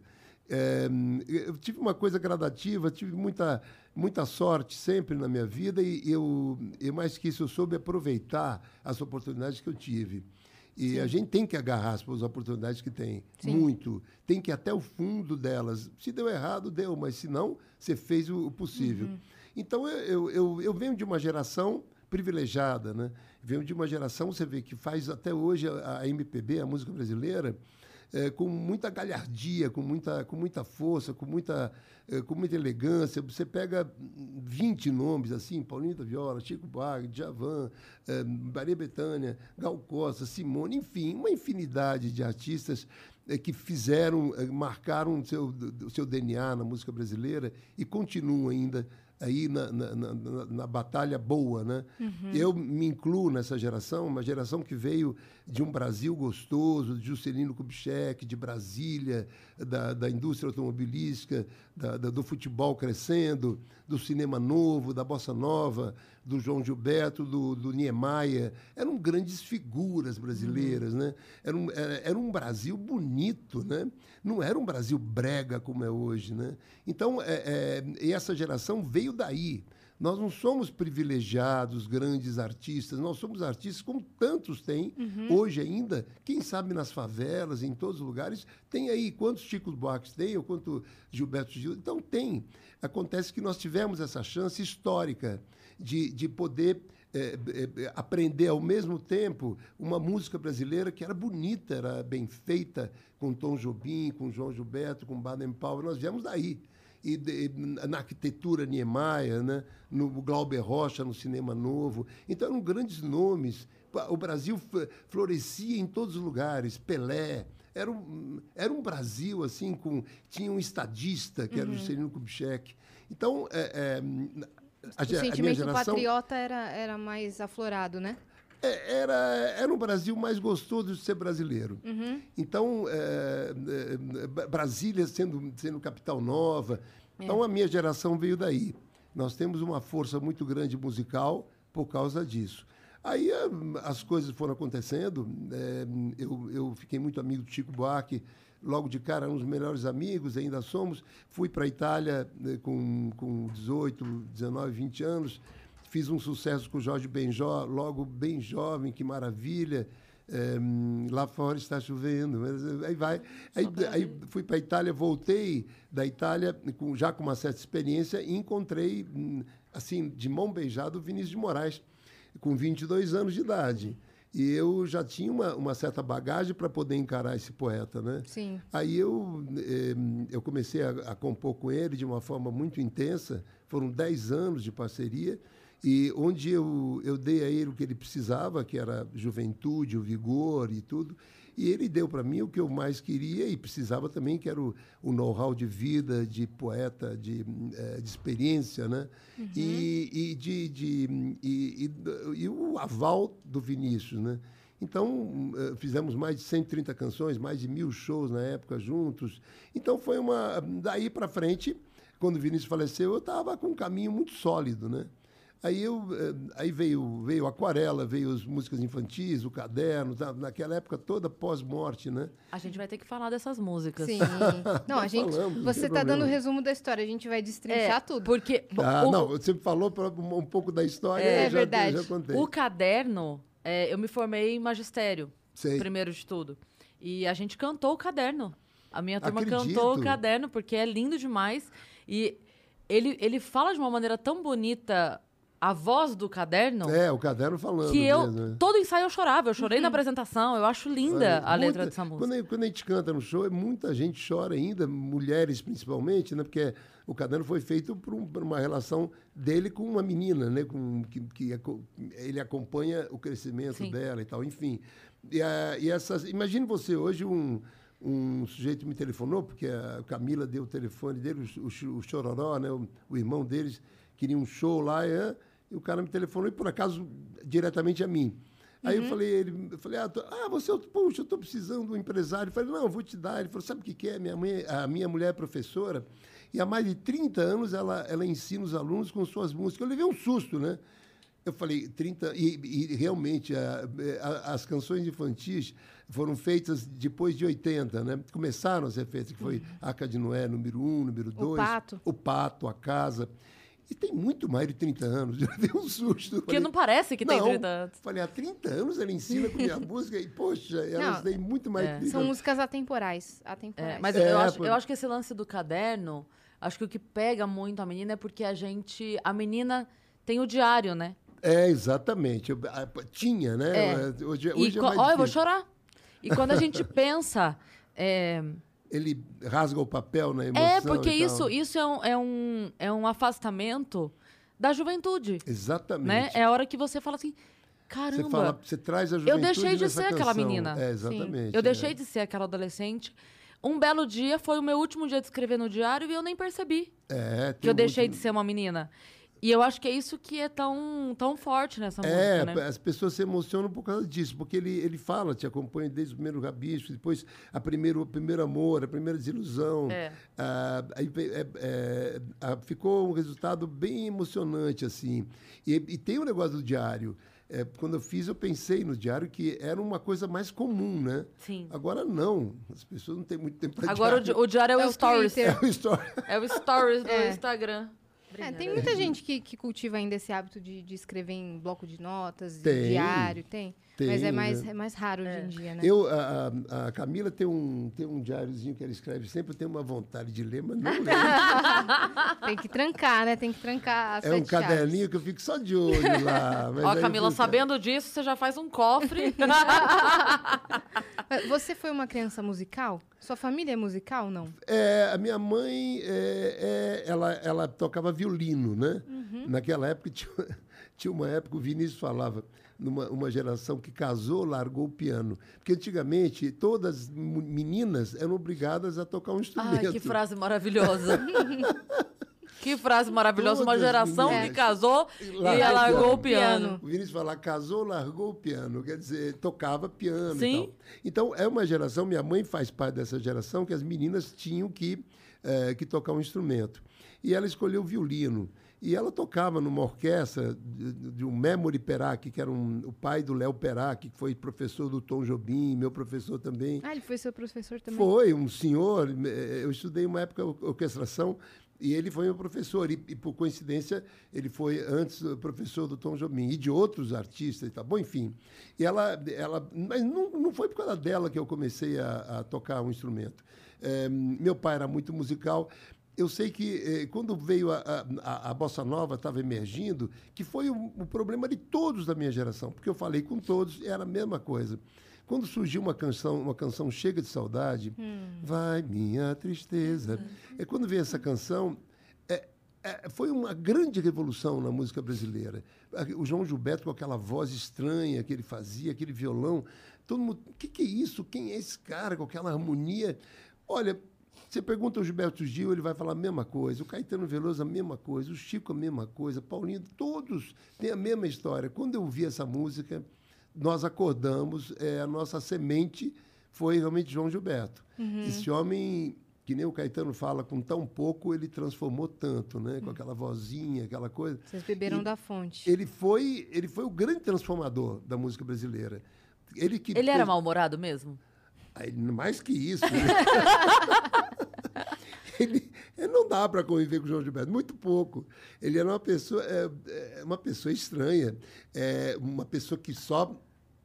É, eu tive uma coisa gradativa, tive muita, muita sorte sempre na minha vida e eu, e mais que isso, eu soube aproveitar as oportunidades que eu tive. E a gente tem que agarrar as oportunidades que tem, Sim. muito. Tem que ir até o fundo delas. Se deu errado, deu, mas se não, você fez o, possível. Então, eu, eu, eu, eu venho de uma geração privilegiada, né? Venho de uma geração, você vê, que faz até hoje a, a MPB, a música brasileira, eh, com muita galhardia, com muita, com muita força, com muita, eh, com muita elegância. Você pega 20 nomes assim, Paulinho da Viola, Chico Buarque, Djavan, eh, Maria Bethânia, Gal Costa, Simone, enfim, uma infinidade de artistas eh, que fizeram, eh, marcaram o seu, o seu DNA na música brasileira e continuam ainda aí na, na, na- na- batalha boa, né? Eu me incluo nessa geração, uma geração que veio de um Brasil gostoso, de Juscelino Kubitschek, de Brasília, da, da indústria automobilística, da- da- do futebol crescendo, do cinema novo, da bossa nova, do João Gilberto, do, do Niemeyer. Eram grandes figuras brasileiras, né? Era um, era, era um Brasil bonito, né? Não era um Brasil brega como é hoje, né? Então, é, é, essa geração veio daí. Nós não somos privilegiados, grandes artistas, nós somos artistas como tantos têm hoje ainda, quem sabe nas favelas, em todos os lugares, tem aí quantos Chico Buarques tem, ou quanto Gilberto Gil. Então tem. Acontece que nós tivemos essa chance histórica de, de poder é, é, aprender ao mesmo tempo uma música brasileira que era bonita, era bem feita, com Tom Jobim, com João Gilberto, com Baden Powell. Nós viemos daí. E, na arquitetura Niemeyer, né? no Glauber Rocha, no Cinema Novo. Então eram grandes nomes. O Brasil florescia em todos os lugares. Pelé, era um, era um Brasil assim com tinha um estadista que uhum. era o Juscelino Kubitschek então é, é, a, o sentimento geração, patriota era, era mais aflorado né é, era era um Brasil mais gostoso de ser brasileiro uhum. então é, é, Brasília sendo sendo capital nova é. então a minha geração veio daí nós temos uma força muito grande musical por causa disso Aí as coisas foram acontecendo. É, eu, eu fiquei muito amigo do Chico Buarque, logo de cara, um dos melhores amigos, ainda somos. Fui para a Itália né, com, com 18, 19, 20 anos. Fiz um sucesso com o Jorge Benjó, logo bem jovem, que maravilha. É, lá fora está chovendo, mas aí vai. Aí, aí fui para a Itália, voltei da Itália com, já com uma certa experiência e encontrei, hum, assim, de mão beijada, o Vinícius de Moraes com 22 anos de idade. E eu já tinha uma, uma certa bagagem para poder encarar esse poeta, né? Sim. Aí eu, eh, eu comecei a, a, compor com ele de uma forma muito intensa. Foram 10 anos de parceria e onde eu, eu dei a ele o que ele precisava, que era juventude, o vigor e tudo. E ele deu para mim o que eu mais queria e precisava também, que era o, o know-how de vida, de poeta, de, é, de experiência, né? Uhum. E, e, de, de e, e, e, o aval do Vinícius, né? Então, eh, fizemos mais de 130 canções, mais de mil shows na época juntos. Então, foi uma... Daí para frente, quando o Vinícius faleceu, eu estava com um caminho muito sólido, né? Aí, eu, eh, aí veio, veio aquarela, veio as músicas infantis, o caderno, naquela época toda pós-morte, né? A gente vai ter que falar dessas músicas. Sim. Não, a gente. Falamos, você está dando o resumo da história, a gente vai destrinchar é, tudo. Porque. Ah, o, não, você falou pra, um pouco da história, é, já, verdade. já contei. O caderno, é, eu me formei em magistério, Sei. primeiro de tudo. E a gente cantou o caderno. A minha turma Acredito. cantou o caderno, porque é lindo demais. E ele, ele fala de uma maneira tão bonita a voz do caderno. É, o caderno falando. Que eu, mesmo, né? todo ensaio eu chorava, eu chorei na apresentação, eu acho linda é, a muita, letra dessa música. Quando, quando, a gente canta no show, muita gente chora ainda, mulheres principalmente, né? Porque o caderno foi feito por, um, por uma relação dele com uma menina, né? Com, que, que ele acompanha o crescimento Sim. dela e tal, enfim. E, a, e essas. Imagine você hoje um um sujeito me telefonou, porque a Camila deu o telefone dele, o, o, o Chororó, né, o, o, irmão deles, queria um show lá, e, e o cara me telefonou, e por acaso, diretamente a mim. Aí uhum. eu falei, ele, eu falei, ah, tô, ah você, puxa, eu estou precisando de um empresário. Eu falei, não, eu vou te dar. Ele falou, sabe o que, que é? Minha mãe, a minha mulher é professora e há mais de 30 anos ela, ela ensina os alunos com suas músicas. Eu levei um susto, né? Eu falei, 30. E, e realmente, a, a, as canções infantis foram feitas depois de 80, né? Começaram a ser feitas, que foi uhum. Arca de Noé, número 1, um, número 2. O Pato. O Pato, a Casa. E tem muito mais de 30 anos. Já deu um susto. Porque falei, não parece que tem 30 anos. Falei, há 30 anos ela ensina com minha música e, poxa, elas têm muito mais é. São músicas atemporais. atemporais. É, mas é, eu, acho, por... eu acho que esse lance do caderno, acho que o que pega muito a menina é porque a gente. A menina tem o diário, né? É, exatamente. Eu, a, tinha, né? É. Hoje, hoje e, é Ó, eu vou chorar. E quando a gente pensa. É, ele rasga o papel na emoção. É, porque isso, isso é, um, é, um, é um afastamento da juventude. Exatamente. Né? É a hora que você fala assim. Caramba, você, fala, você traz a juventude eu deixei de ser canção. aquela menina. É, exatamente. Sim. Eu deixei é. de ser aquela adolescente. Um belo dia foi o meu último dia de escrever no diário e eu nem percebi é, que eu deixei de ser uma menina. E eu acho que é isso que é tão, tão forte nessa é, música, né? as pessoas se emocionam por causa disso, porque ele, ele fala, te acompanha desde o primeiro rabicho, depois a primeiro, o primeiro amor, a primeira desilusão. É. Ah, aí, é, é, ah, ficou um resultado bem emocionante, assim. E, e tem o um negócio do diário. É, quando eu fiz, eu pensei no diário que era uma coisa mais comum, né? Sim. Agora não. As pessoas não têm muito tempo para Agora diário. o, o diário é, é o, stories. É o stories. É o stories do é. Instagram. É, tem muita gente que, que cultiva ainda esse hábito de, de escrever em bloco de notas, Tem. diário, tem. Tem, Mas é mais, né? é mais raro hoje em dia, né? Eu, a, a- Camila tem um, tem um diáriozinho que ela escreve sempre, eu tenho uma vontade de ler, mas não leio. Tem que trancar, né? Tem que trancar as É um chaves. caderninho que eu fico só de olho lá. mas Ó, Camila, fico- sabendo disso, você já faz um cofre. Você foi uma criança musical? Sua família é musical, não? É, a minha mãe, é, é, ela, ela tocava violino, né? Uhum. Naquela época, tinha, tinha uma época, o Vinícius falava, numa uma geração que casou, largou o piano. Porque antigamente, todas as meninas eram obrigadas a tocar um instrumento. Ai, que frase maravilhosa. que frase maravilhosa. Uma Todas geração meninas. que casou E e largou largou o piano. O Vinícius fala, casou, largou o piano, quer dizer, tocava piano Sim. e tal. Então, é uma geração, minha mãe faz parte dessa geração, que as meninas tinham que, eh, que tocar um instrumento. E ela escolheu o violino. E ela tocava numa orquestra de, de um Memory Perac, que era um, o pai do Léo Perac, que foi professor do Tom Jobim, meu professor também. Ah, ele foi seu professor também? Foi um senhor, eh, eu estudei uma época or- orquestração e ele foi meu professor. E, e, por coincidência, ele foi antes professor do Tom Jobim e de outros artistas e tal. Bom, enfim. E ela, ela mas não, não foi por causa dela que eu comecei a, a tocar um instrumento. Eh, meu pai era muito musical. Eu sei que eh, quando veio a, a, a- bossa nova, estava emergindo, que foi o, o problema de todos da minha geração, porque eu falei com todos, era a mesma coisa. Quando surgiu uma canção, uma canção chega de saudade, vai minha tristeza. É quando veio essa canção, é, é, foi uma grande revolução na música brasileira. O João Gilberto com aquela voz estranha que ele fazia, aquele violão, todo mundo, o que, que é isso? Quem é esse cara com aquela harmonia? Olha, você pergunta ao Gilberto Gil, ele vai falar a mesma coisa. O Caetano Veloso, a mesma coisa. O Chico, a mesma coisa. Paulinho, todos têm a mesma história. Quando eu ouvi essa música, nós acordamos, é, a nossa semente foi realmente João Gilberto. Esse homem, que nem o Caetano fala, com tão pouco, ele transformou tanto, né? Com aquela vozinha, aquela coisa. Vocês beberam E da fonte. Ele foi, ele foi o grande transformador da música brasileira. Ele, que Ele era mal-humorado mesmo? Aí, mais que isso. né? ele, ele não dá para conviver com o João Gilberto, muito pouco. Ele era uma pessoa, é, é, uma pessoa estranha, é, uma pessoa que só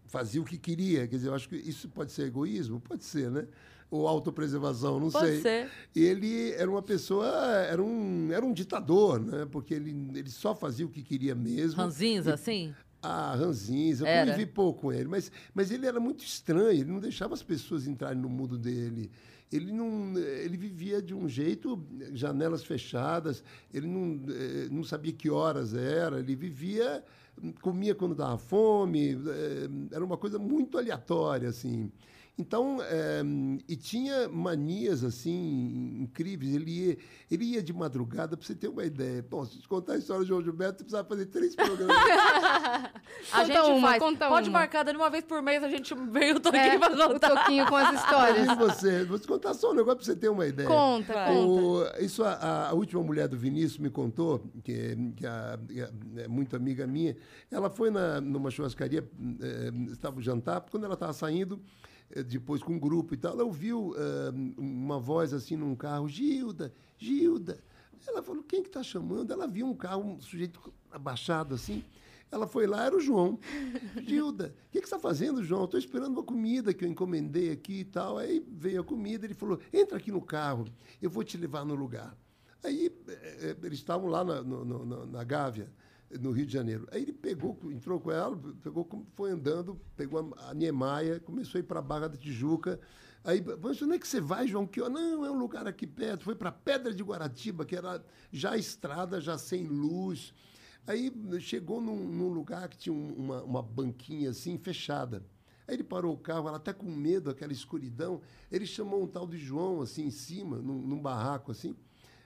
fazia o que queria. Quer dizer, eu acho que isso pode ser egoísmo, pode ser, né? Ou autopreservação, não Pode sei. ser. Ele era uma pessoa, era um, era um ditador, né? Porque ele, ele só fazia o que queria mesmo. Ranzinza, assim? Ah, ranzinza, eu convivi pouco com ele, mas, mas ele era muito estranho, ele não deixava as pessoas entrarem no mundo dele. Ele não, ele vivia de um jeito, janelas fechadas, ele não, eh, não sabia que horas era, ele vivia, comia quando dava fome, eh, era uma coisa muito aleatória, assim. Então, eh, e tinha manias, assim, incríveis. Ele ia, ele ia de madrugada, para você ter uma ideia. Bom, se te contar a história de João Gilberto, você precisava fazer três programas. A Conta gente uma, faz. conta Pode uma. marcar, dando uma vez por mês a gente veio o Toquinho É, pra o. Toquinho com as histórias. Imagine você. Vou te contar só um negócio para você ter uma ideia. Conta, Vai. conta. O- isso a, a última mulher do Vinícius me contou, que, é- que a- que a- é muito amiga minha. Ela foi na, numa churrascaria, eh, estava jantar, quando ela estava saindo, depois com um grupo e tal, ela ouviu eh, uma voz assim num carro, Gilda, Gilda. Ela falou, quem que está chamando? Ela viu um carro, um sujeito abaixado assim. Ela foi lá, era o João. Gilda, o que, que você está fazendo, João? Estou esperando uma comida que eu encomendei aqui e tal. Aí veio a comida, ele falou, entra aqui no carro, eu vou te levar no lugar. Aí eh, eh, eles estavam lá na, no- no- na Gávea, no Rio de Janeiro. Aí ele pegou, entrou com ela, pegou, foi andando, pegou a, Niemeyer, começou a ir para a Barra da Tijuca. Aí, mas onde é que você vai, João? Que, hora?" não, é um lugar aqui perto. Foi para Pedra de Guaratiba, que era já estrada, já sem luz. Aí chegou num, num lugar que tinha um- uma, uma banquinha assim, fechada. Aí ele parou o carro, ela até com medo, aquela escuridão. Ele chamou um tal de João, assim, em cima, num, num barraco, assim.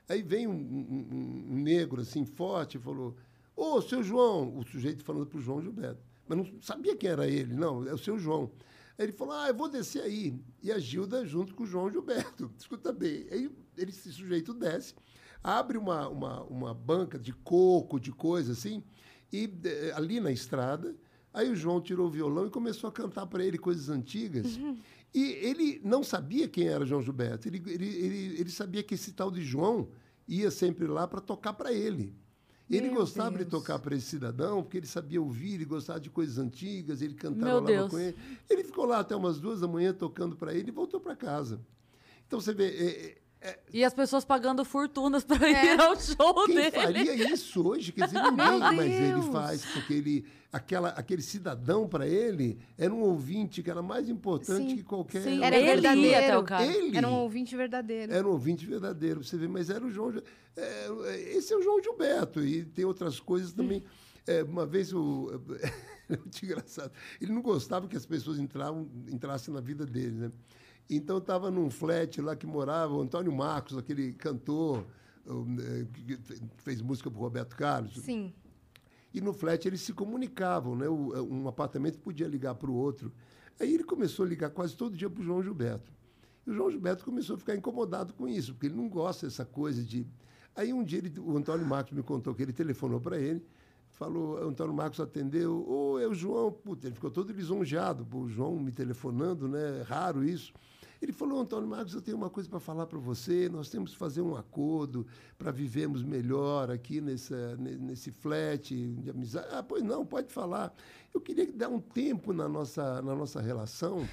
Aí vem um- um- um negro, assim, forte, e falou: Ô, seu João, o sujeito falando para o João Gilberto. Mas não sabia quem era ele, não, é o seu João. Aí ele falou: Ah, eu vou descer aí. E a Gilda junto com o João Gilberto. Escuta bem. Aí ele, esse sujeito desce, abre uma, uma, uma banca de coco, de coisa assim, e eh, ali na estrada. Aí o João tirou o violão e começou a cantar para ele coisas antigas. E ele não sabia quem era João Gilberto. Ele, ele, ele, ele sabia que esse tal de João ia sempre lá para tocar para ele. Ele Meu gostava de Deus. tocar para esse cidadão, porque ele sabia ouvir, ele gostava de coisas antigas, ele cantava lá com ele. Ele ficou lá até umas duas da manhã tocando para ele e voltou para casa. Então você vê, é, é, E as pessoas pagando fortunas pra ir ao show quem dele. faria isso hoje? Quer dizer, ninguém, mas ele faz, porque ele, aquela, aquele cidadão para ele era um ouvinte que era mais importante Sim. que qualquer. Sim, Era ele verdadeiro. até o cara. Ele Era um ouvinte verdadeiro. era um ouvinte verdadeiro, você vê, mas era o João. Gil- é, esse é o João Gilberto, e tem outras coisas também. É, uma vez o. É muito engraçado. Ele não gostava que as pessoas entravam, entrassem na vida dele, né? Então estava num flat lá que morava o Antônio Marcos, aquele cantor eh, que fez música para Roberto Carlos. Sim. E no flat eles se comunicavam, né? O- um apartamento podia ligar para o outro. Aí ele começou a ligar quase todo dia para o João Gilberto. E o João Gilberto começou a ficar incomodado com isso, porque ele não gosta dessa coisa de. Aí um dia ele- o Antônio Marcos me contou que ele telefonou para ele, falou, o Antônio Marcos atendeu, ô, é o João, puta, ele ficou todo lisonjeado, o João me telefonando, né? É raro isso. Ele falou, Antônio Marcos, eu tenho uma coisa para falar para você, nós temos que fazer um acordo para vivermos melhor aqui nessa, ne- nesse flat de amizade. Ah, pois não, pode falar. Eu queria dar um tempo na nossa, na nossa relação.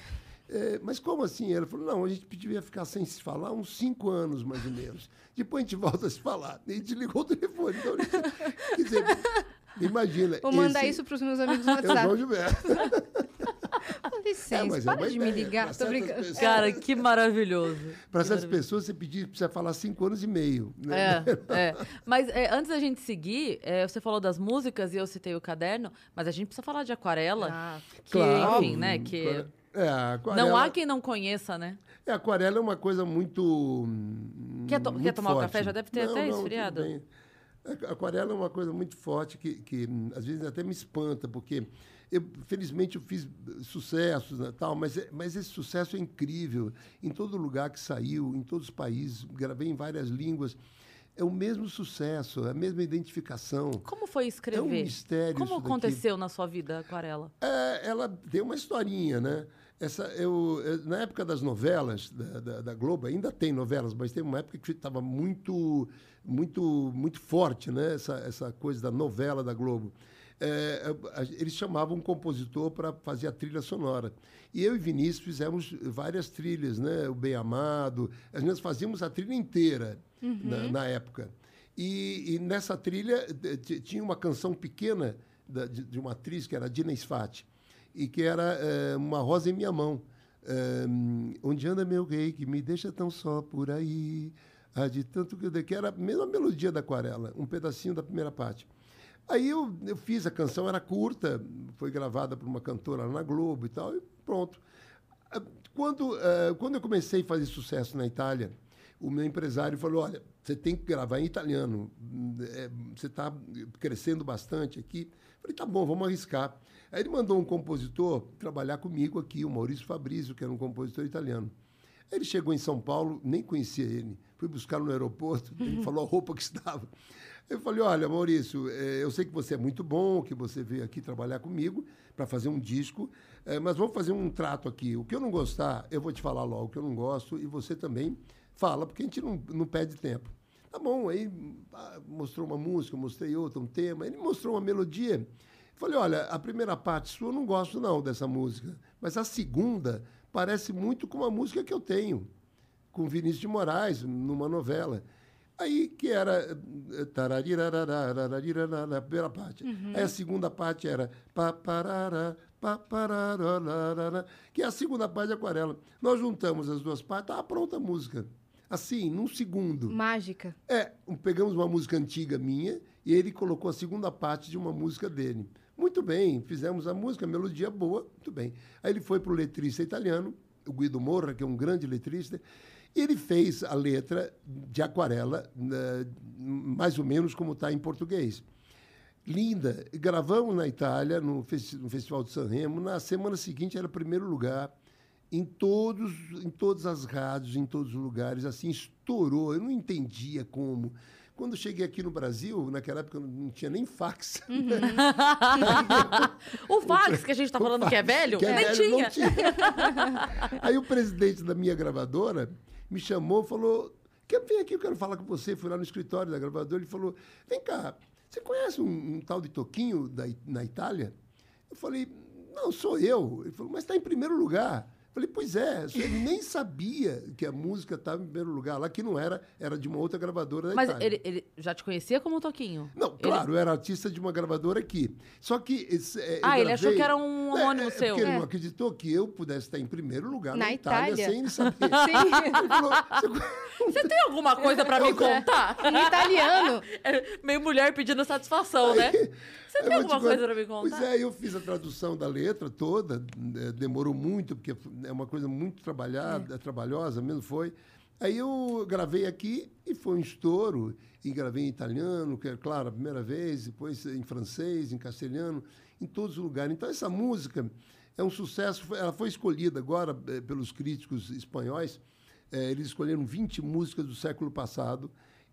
É, mas como assim? Ela falou, não, a gente devia ficar sem se falar uns cinco anos, mais ou menos. Depois a gente volta a se falar. E desligou o telefone. Então, ele- quer dizer, imagina. Vou mandar esse isso para os meus amigos no É o João WhatsApp. Gilberto. Com licença, mas é para uma de me ideia. ligar. Pra Tô brincando. pessoas- Cara, que maravilhoso. Para essas maravilhoso. pessoas, você pedir, precisa falar cinco anos e meio. Né? É, é. Mas é, antes da gente seguir, é, você falou das músicas e eu citei o caderno, mas a gente precisa falar de aquarela. Ah, que, enfim, né? Que É, aquarela, não há quem não conheça, né? É, aquarela é uma coisa muito. hum, Quer to- muito quer tomar o forte. café? Já deve ter até tudo esfriado. Aquarela é uma coisa muito forte que, que às vezes até me espanta, porque eu, felizmente eu fiz sucessos né, tal, mas, é- mas esse sucesso é incrível. Em todo lugar que saiu, em todos os países, gravei em várias línguas. É o mesmo sucesso, a mesma identificação. Como foi escrever? É um mistério Como isso daqui. aconteceu na sua vida, aquarela? É, ela tem uma historinha, né? Essa, eu- na época das novelas da, da, da Globo, ainda tem novelas, mas tem uma época que estava muito, muito, muito forte, né? Essa, essa coisa da novela da Globo. É, eles chamavam um compositor para fazer a trilha sonora. E eu e Vinícius fizemos várias trilhas, né? O Bem Amado. Nós fazíamos a trilha inteira na, na época. E, e nessa trilha eh, tinha uma canção pequena da- de, de uma atriz que era a Dina Sfati, e que era eh, Uma Rosa em Minha Mão. Eh, onde anda meu rei, que me deixa tão só por aí. Ah, de tanto que, que era a mesma melodia da aquarela, um pedacinho da primeira parte. Aí eu, eu fiz a canção, era curta, foi gravada por uma cantora lá na Globo e tal, e pronto. Ah, Quando, ah, quando eu comecei a fazer sucesso na Itália, o meu empresário falou: olha, você tem que gravar em italiano, é, você está crescendo bastante aqui. Falei: tá bom, vamos arriscar. Aí ele mandou um compositor trabalhar comigo aqui, o Maurício Fabrício, que era um compositor italiano. Aí ele chegou em São Paulo, nem conhecia ele. Fui buscar no aeroporto, ele falou a roupa que estava. Eu falei, olha, Maurício, eh, eu sei que você é muito bom, que você veio aqui trabalhar comigo para fazer um disco, eh, mas vamos fazer um trato aqui. O que eu não gostar, eu vou te falar logo o que eu não gosto e você também fala, porque a gente não, não perde tempo. Tá bom, aí ah, mostrou uma música, eu mostrei outra, um tema, ele mostrou uma melodia. Falei, olha, a primeira parte sua eu não gosto não dessa música, mas a segunda parece muito com uma música que eu tenho, com Vinícius de Moraes, numa novela. Aí que era eh, tararirarararararirarara, a primeira parte. Aí a segunda parte era pa parará, pa pararararara, que é a segunda parte de aquarela. Nós juntamos as duas partes, tá pronta a música. Assim, num segundo. Mágica. É, pegamos uma música antiga minha e ele colocou a segunda parte de uma música dele. Muito bem, fizemos a música, a melodia boa, muito bem. Aí ele foi para o letrista italiano, o Guido Morra, que é um grande letrista, e ele fez a letra de aquarela, né, mais ou menos como está em português. Linda. Gravamos na Itália, no, festi- no Festival de Sanremo. Na semana seguinte era primeiro lugar em todos, em todas as rádios, em todos os lugares. Assim, estourou. Eu não entendia como. Quando eu cheguei aqui no Brasil, naquela época não tinha nem fax. o fax que a gente tá falando que é velho, Que é nem velho, tinha. não tinha. Aí o presidente da minha gravadora me chamou falou: que vem aqui, eu quero falar com você. Fui lá no escritório da gravadora, ele falou, vem cá, você conhece um, um tal de Toquinho da, na Itália? Eu falei, não, sou eu. Ele falou, mas está em primeiro lugar. Falei, pois é, eu nem sabia que a música estava em primeiro lugar. Lá que não era, era de uma outra gravadora da Mas Itália. ele, ele já te conhecia como Toquinho? Não, Ele- claro, eu era artista de uma gravadora aqui. Só que. esse, é, Ah, ele achou que era um homônimo é, seu. Porque ele É. não acreditou que eu pudesse estar em primeiro lugar na, Na Itália, Itália? sem ele saber. Sim. Ele falou, "Você Você tem alguma coisa pra me contar? Em italiano. É meio mulher pedindo satisfação, né? Você tem alguma coisa pra me contar? Pois é, eu fiz a tradução da letra toda, eh, demorou muito, porque é uma coisa muito trabalhada, trabalhosa mesmo foi. Aí eu gravei aqui e foi um estouro, e gravei em italiano, que é claro, a primeira vez, depois em francês, em castelhano, em todos os lugares. Então essa música é um sucesso, ela foi escolhida agora eh, pelos críticos espanhóis, eh, eles escolheram 20 músicas do século passado,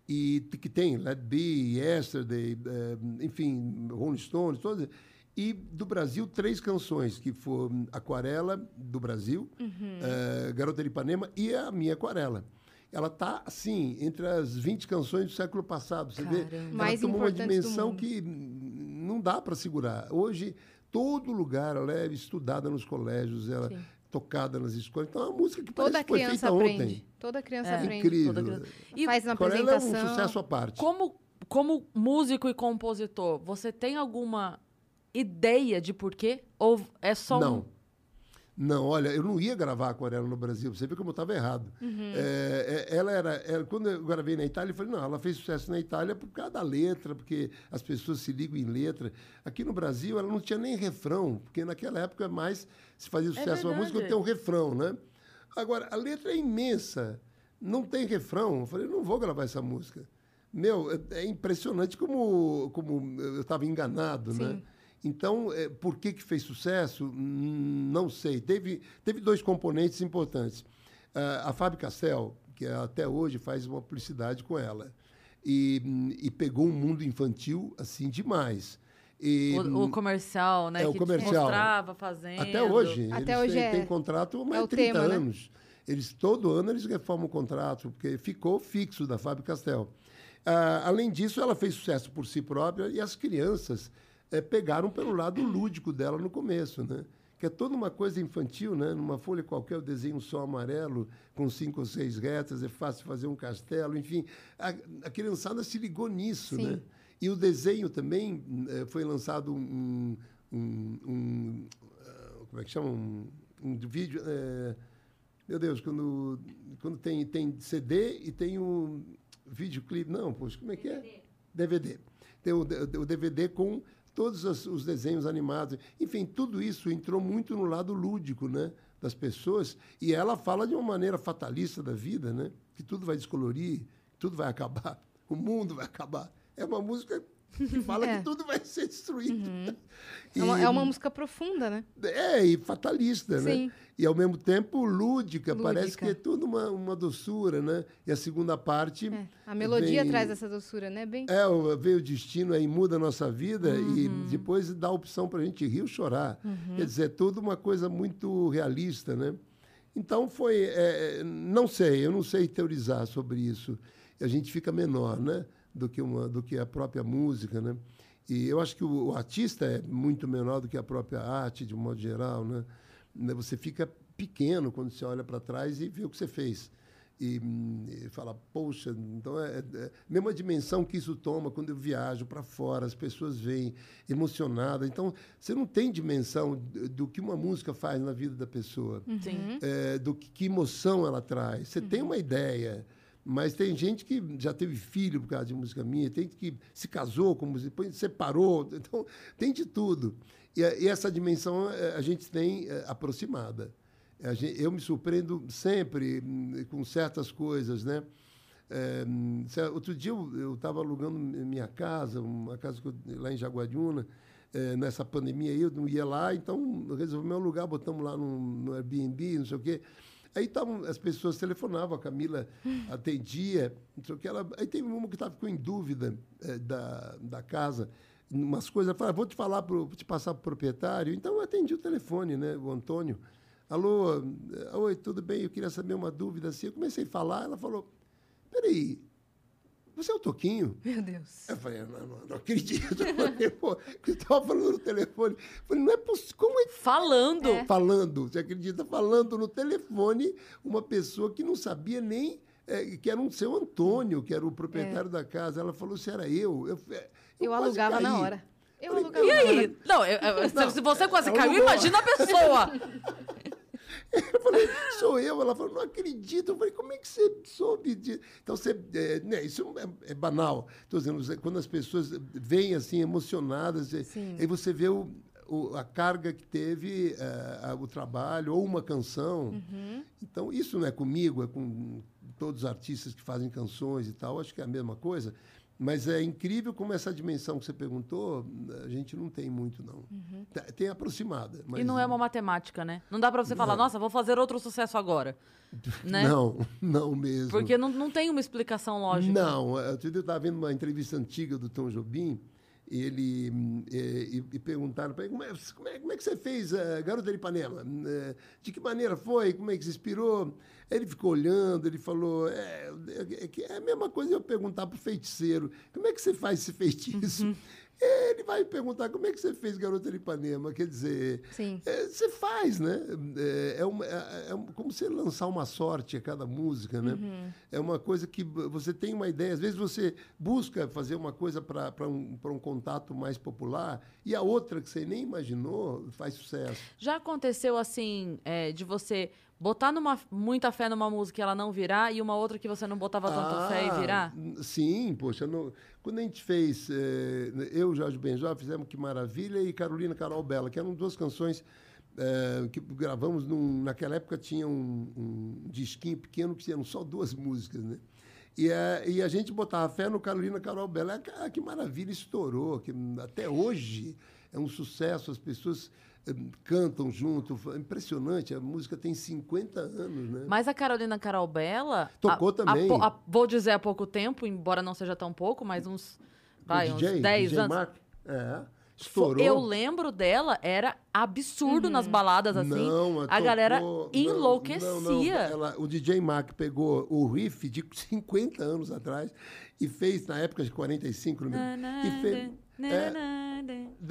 e que tem Let Be, Yesterday, eh, enfim, Rolling Stones, todas. E do Brasil, três canções, que foram Aquarela, do Brasil, eh, Garota de Ipanema e a minha Aquarela. Ela está, assim, entre as 20 canções do século passado. Você vê, Caramba. ela Mais tomou uma dimensão que hum, não dá para segurar. Hoje, todo lugar ela é estudada nos colégios, ela é tocada nas escolas. Então, é uma música que Toda parece que foi criança feita aprende. ontem. Toda criança É. aprende. Incrível. Toda criança. E Faz na Aquarela é um apresentação. sucesso à parte. como, como músico e compositor, você tem alguma ideia de porquê? Ou é só Não. um... Não, olha, eu não ia gravar aquarela no Brasil. Você vê como eu estava errado. É, é, ela era, ela- quando eu gravei na Itália, eu falei, não, ela fez sucesso na Itália por causa da letra, porque as pessoas se ligam em letra. Aqui no Brasil, ela não tinha nem refrão, porque naquela época mais se fazia sucesso uma verdade. música tem um refrão, né? Agora, a letra é imensa, não tem refrão. Eu falei, não vou gravar essa música. Meu, é, é impressionante como, como eu estava enganado, né? Então, eh, por que, que fez sucesso? Hum, Não sei. Teve, teve dois componentes importantes. Ah, a Fábio Castel, que até hoje faz uma publicidade com ela, e, hum, e pegou um mundo infantil assim demais. E, O, o comercial, né? É, o que comercial. mostrava fazendo. até hoje. Até eles hoje têm, é- têm contrato há mais é de 30 tema, né? anos. Eles, todo ano eles reformam o contrato, porque ficou fixo da Fábio Castel. Ah, além disso, ela fez sucesso por si própria e as crianças eh, pegaram pelo lado lúdico dela no começo, né? Que é toda uma coisa infantil, né? Numa folha qualquer, eu desenho um sol amarelo com cinco ou seis retas, é fácil fazer um castelo, enfim. A, a criançada se ligou nisso, Sim. né? E o desenho também eh, foi lançado um, um, um, ah, como é que chama? Um, um vídeo. eh, meu Deus, quando, quando tem, tem CD e tem um videoclipe. Não, poxa, como é que é? DVD. Tem o, o DVD com todos os, os desenhos animados. Enfim, tudo isso entrou muito no lado lúdico, né? Das pessoas. E ela fala de uma maneira fatalista da vida, né? Que tudo vai descolorir, tudo vai acabar, o mundo vai acabar. É uma música que fala É. que tudo vai ser destruído. É uma, E- é uma música profunda, né? é, e fatalista, Sim. né? E ao mesmo tempo lúdica, parece Lúdica. que é tudo uma, uma doçura, né? E a segunda parte. É. A melodia vem- traz essa doçura, né? Bem. É, veio o destino aí, muda a nossa vida e Uhum. depois dá a opção para a gente rir ou chorar. Quer dizer, é tudo uma coisa muito realista, né? Então foi. é, não sei, eu não sei teorizar sobre isso. A gente fica menor, né? Do que, uma, do que a própria música, né? E eu acho que o, o artista é muito menor do que a própria arte, de um modo geral, né? Né, Você fica pequeno quando você olha para trás e vê o que você fez. E, hum, e fala, poxa, então é, é a mesma dimensão que isso toma quando eu viajo para fora, as pessoas vêm emocionadas. Então, você não tem dimensão do, do que uma música faz na vida da pessoa, Sim. é, do que, que emoção ela traz. Você Uhum. tem uma ideia, mas tem gente que já teve filho por causa de música minha, tem gente que se casou com música, depois separou, então tem de tudo. E, e essa dimensão eh, a gente tem eh, aproximada. A gen- eu me surpreendo sempre hum, com certas coisas, né? É, outro dia eu estava alugando minha casa, uma casa eu- lá em Jaguariúna, eh, nessa pandemia aí, eu não ia lá, então resolvemos alugar, botamos lá no, no Airbnb, não sei o quê. Aí tavam, as pessoas telefonavam, a Camila atendia, não sei o que. Ela, aí teve uma que tava, ficou em dúvida eh, da, da casa, umas coisas. Ela falou, "Ah, vou te falar, pro, vou te passar para o proprietário. Então eu atendi o telefone, né, o Antônio. Alô, eh, oi, tudo bem? Eu queria saber uma dúvida assim. Eu comecei a falar, ela falou, peraí, você é o Toquinho? Meu Deus. Eu falei, não, não, não acredito. Eu falei, pô, você estava falando no telefone. Eu falei, não é possível. Como é que Falando. falando, você acredita? Falando no telefone uma pessoa que não sabia nem é, que era um seu Antônio, que era o proprietário da casa. Ela falou se era eu. Eu, é, Eu, quase alugava na caí. hora. Eu Falei, alugava E na hora. aí? Não, eu- eu- se- Não, se você quase caiu, imagina a pessoa. Eu falei, sou eu. Ela falou, não acredito. Eu falei, como é que você soube disso? Então, você, é, né, isso é, é banal. Estou dizendo, quando as pessoas vêm assim, emocionadas, Sim. aí você vê o, o- a carga que teve a- o trabalho, ou uma canção. Uhum. Então, isso não é comigo, é com todos os artistas que fazem canções e tal, acho que é a mesma coisa. Mas é incrível como essa dimensão que você perguntou, a gente não tem muito, não. Te- Tem aproximada. Mas E não é uma matemática, né? Não dá pra você falar, nossa, vou fazer outro sucesso agora. Né? Não, não mesmo. Porque não, não tem uma explicação lógica. Não, outro dia eu estava vendo uma entrevista antiga do Tom Jobim, e ele eh, e, e perguntaram para ele como é, como, é, como é que você fez a Garota de Ipanema? Eh, De que maneira foi? Como é que se inspirou? Ele ficou olhando, ele falou, é, é, é a mesma coisa eu perguntar para o feiticeiro, como é que você faz esse feitiço? Uhum. Ele vai perguntar como é que você fez Garota de Ipanema, quer dizer, Sim. é, você faz, né? É, é, uma- é- é um- como você lançar uma sorte a cada música, né? Uhum. É uma coisa que você tem uma ideia. Às vezes você busca fazer uma coisa para um, pra um contato mais popular e a outra que você nem imaginou faz sucesso. Já aconteceu assim, é, de você botar numa, muita fé numa música e ela não virar, e uma outra que você não botava tanta fé e Ah, virar? Sim, poxa. quando a gente fez, eh, eu e Jorge Benjó fizemos Que Maravilha e Carolina Carol Bela, que eram duas canções eh, que gravamos num- naquela época tinha um, um disquinho pequeno que eram só duas músicas, né? E a, e a gente botava fé no Carolina Carol Bela. Ah, que maravilha, estourou. Que até hoje é um sucesso, as pessoas cantam junto. É impressionante, a música tem 50 anos, né? Mas a Carolina Carol Bela. Tocou a- a também. po- a- vou dizer há pouco tempo, embora não seja tão pouco, mas uns. Vai, o uns DJ, 10 DJ anos. Mark, é, estourou. Eu lembro dela, era absurdo nas baladas assim. Não, a galera tocou- não, enlouquecia. não, não, ela- o DJ Mark pegou o riff de 50 anos atrás e fez, na época de 45, no e fez, é,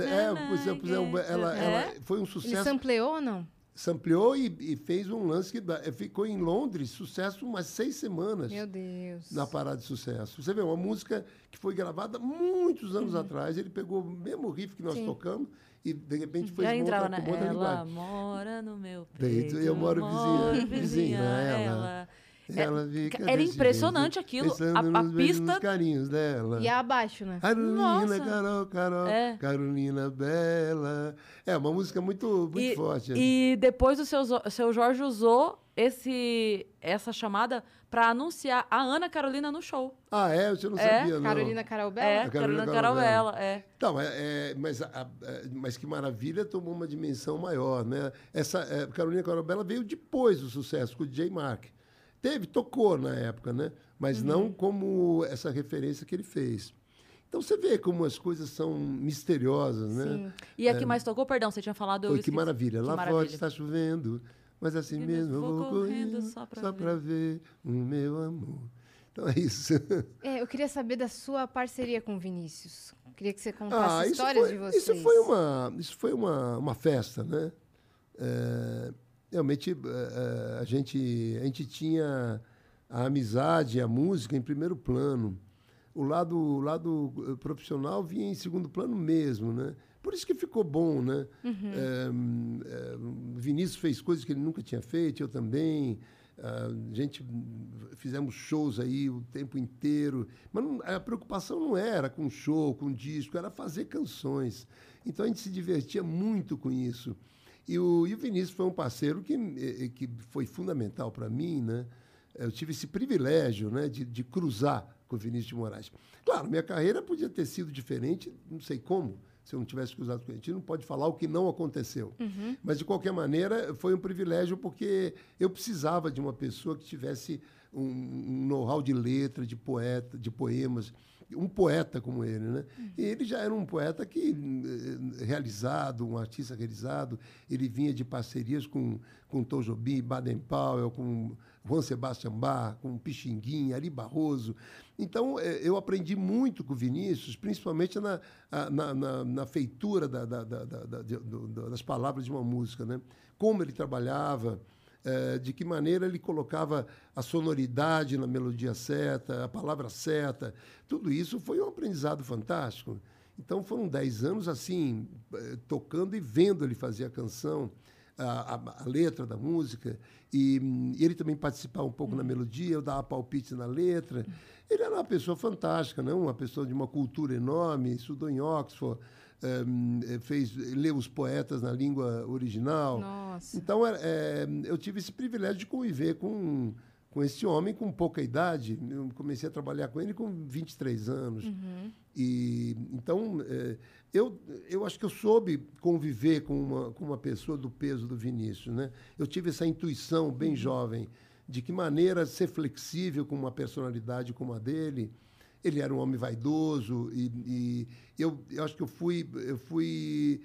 é, pois é, pois é, ela, É? ela foi um Ele sucesso. sampleou ou não? Sampleou e, e fez um lance que da- ficou em Londres, sucesso umas seis semanas Meu Deus. na parada de sucesso. Você vê, uma música que foi gravada muitos anos Uhum. atrás, ele pegou o mesmo riff que nós Sim. tocamos e, de repente, aí uma entrava, outra, com outra Ela linguagem. mora no meu Peito, eu moro vizinha- vizinha, ela. ela. Ela fica era impressionante aquilo. A- a pista- carinhos dela. E abaixo, né? Carolina, Nossa. Carol, Carol, É. Carolina Bela. É uma música muito, muito E, forte. e depois o seu, seu Jorge usou esse, essa chamada para anunciar a Ana Carolina no show. Ah, é? Você não É, sabia, não. Carolina Carol Bela? É, A Carolina Carolina Caravela, Caravela. é. Então, é, é, mas, a- a- mas que maravilha tomou uma dimensão maior, né? Essa é, Carolina Corabella veio depois do sucesso com o DJ Mark. Teve, tocou na época, né? Mas Uhum. não como essa referência que ele fez. Então você vê como as coisas são misteriosas, né? Sim. E a que mais tocou, perdão, você tinha falado... eu Oi, que esqueci. maravilha. Que Lá maravilha. fora está chovendo, mas assim mesmo eu vou correndo correndo só pra só ver. para ver o meu amor. Então é isso. É, eu queria saber da sua parceria com o Vinícius. Queria que você contasse Ah, histórias foi, de vocês. isso foi uma, isso foi uma, uma festa, né? É, realmente é, é, a gente, a gente tinha a amizade, a música em primeiro plano. O lado, o lado eh, profissional vinha em segundo plano mesmo, né? Por isso que ficou bom, né? É, hum, é, o Vinícius fez coisas que ele nunca tinha feito, eu também. A gente fizemos shows aí o tempo inteiro, mas não- a preocupação não era com show, com disco, era fazer canções. Então a gente se divertia muito com isso. E o, e o Vinícius foi um parceiro que, eh, que foi fundamental para mim, né? Eu tive esse privilégio né, de, de cruzar com o Vinícius de Moraes. Claro, minha carreira podia ter sido diferente, não sei como, se eu não tivesse cruzado com ele. A gente não pode falar o que não aconteceu. Mas, de qualquer maneira, foi um privilégio porque eu precisava de uma pessoa que tivesse um, um know-how de letra, de poeta, de poemas, um poeta como ele, né? E ele já era um poeta que eh, realizado, um artista realizado. Ele vinha de parcerias com com Tom Jobim, Baden Powell, com Juan Sebastian Bach, com Pixinguinha, Ari Barroso. Então, eh, eu aprendi muito com o Vinícius, principalmente na, na, na, na feitura da, da, da, das palavras de uma música, né? Como ele trabalhava, é, de que maneira ele colocava a sonoridade na melodia certa, a palavra certa. Tudo isso foi um aprendizado fantástico. Então foram dez anos assim, é, tocando e vendo ele fazer a canção, a, a, a letra da música, e, e, ele também participar um pouco na melodia, eu dava palpite na letra. Ele era uma pessoa fantástica, não? uma pessoa de uma cultura enorme, estudou em Oxford, um, fez leu os poetas na língua original. Nossa. Então é, eu tive esse privilégio de conviver com com esse homem com pouca idade. Eu comecei a trabalhar com ele com 23 anos. Uhum. E então é, eu, eu acho que eu soube conviver com uma, com uma pessoa do peso do Vinícius, né? Eu tive essa intuição bem jovem de que maneira ser flexível com uma personalidade como a dele ele era um homem vaidoso e, e eu, eu, acho que eu fui, eu fui,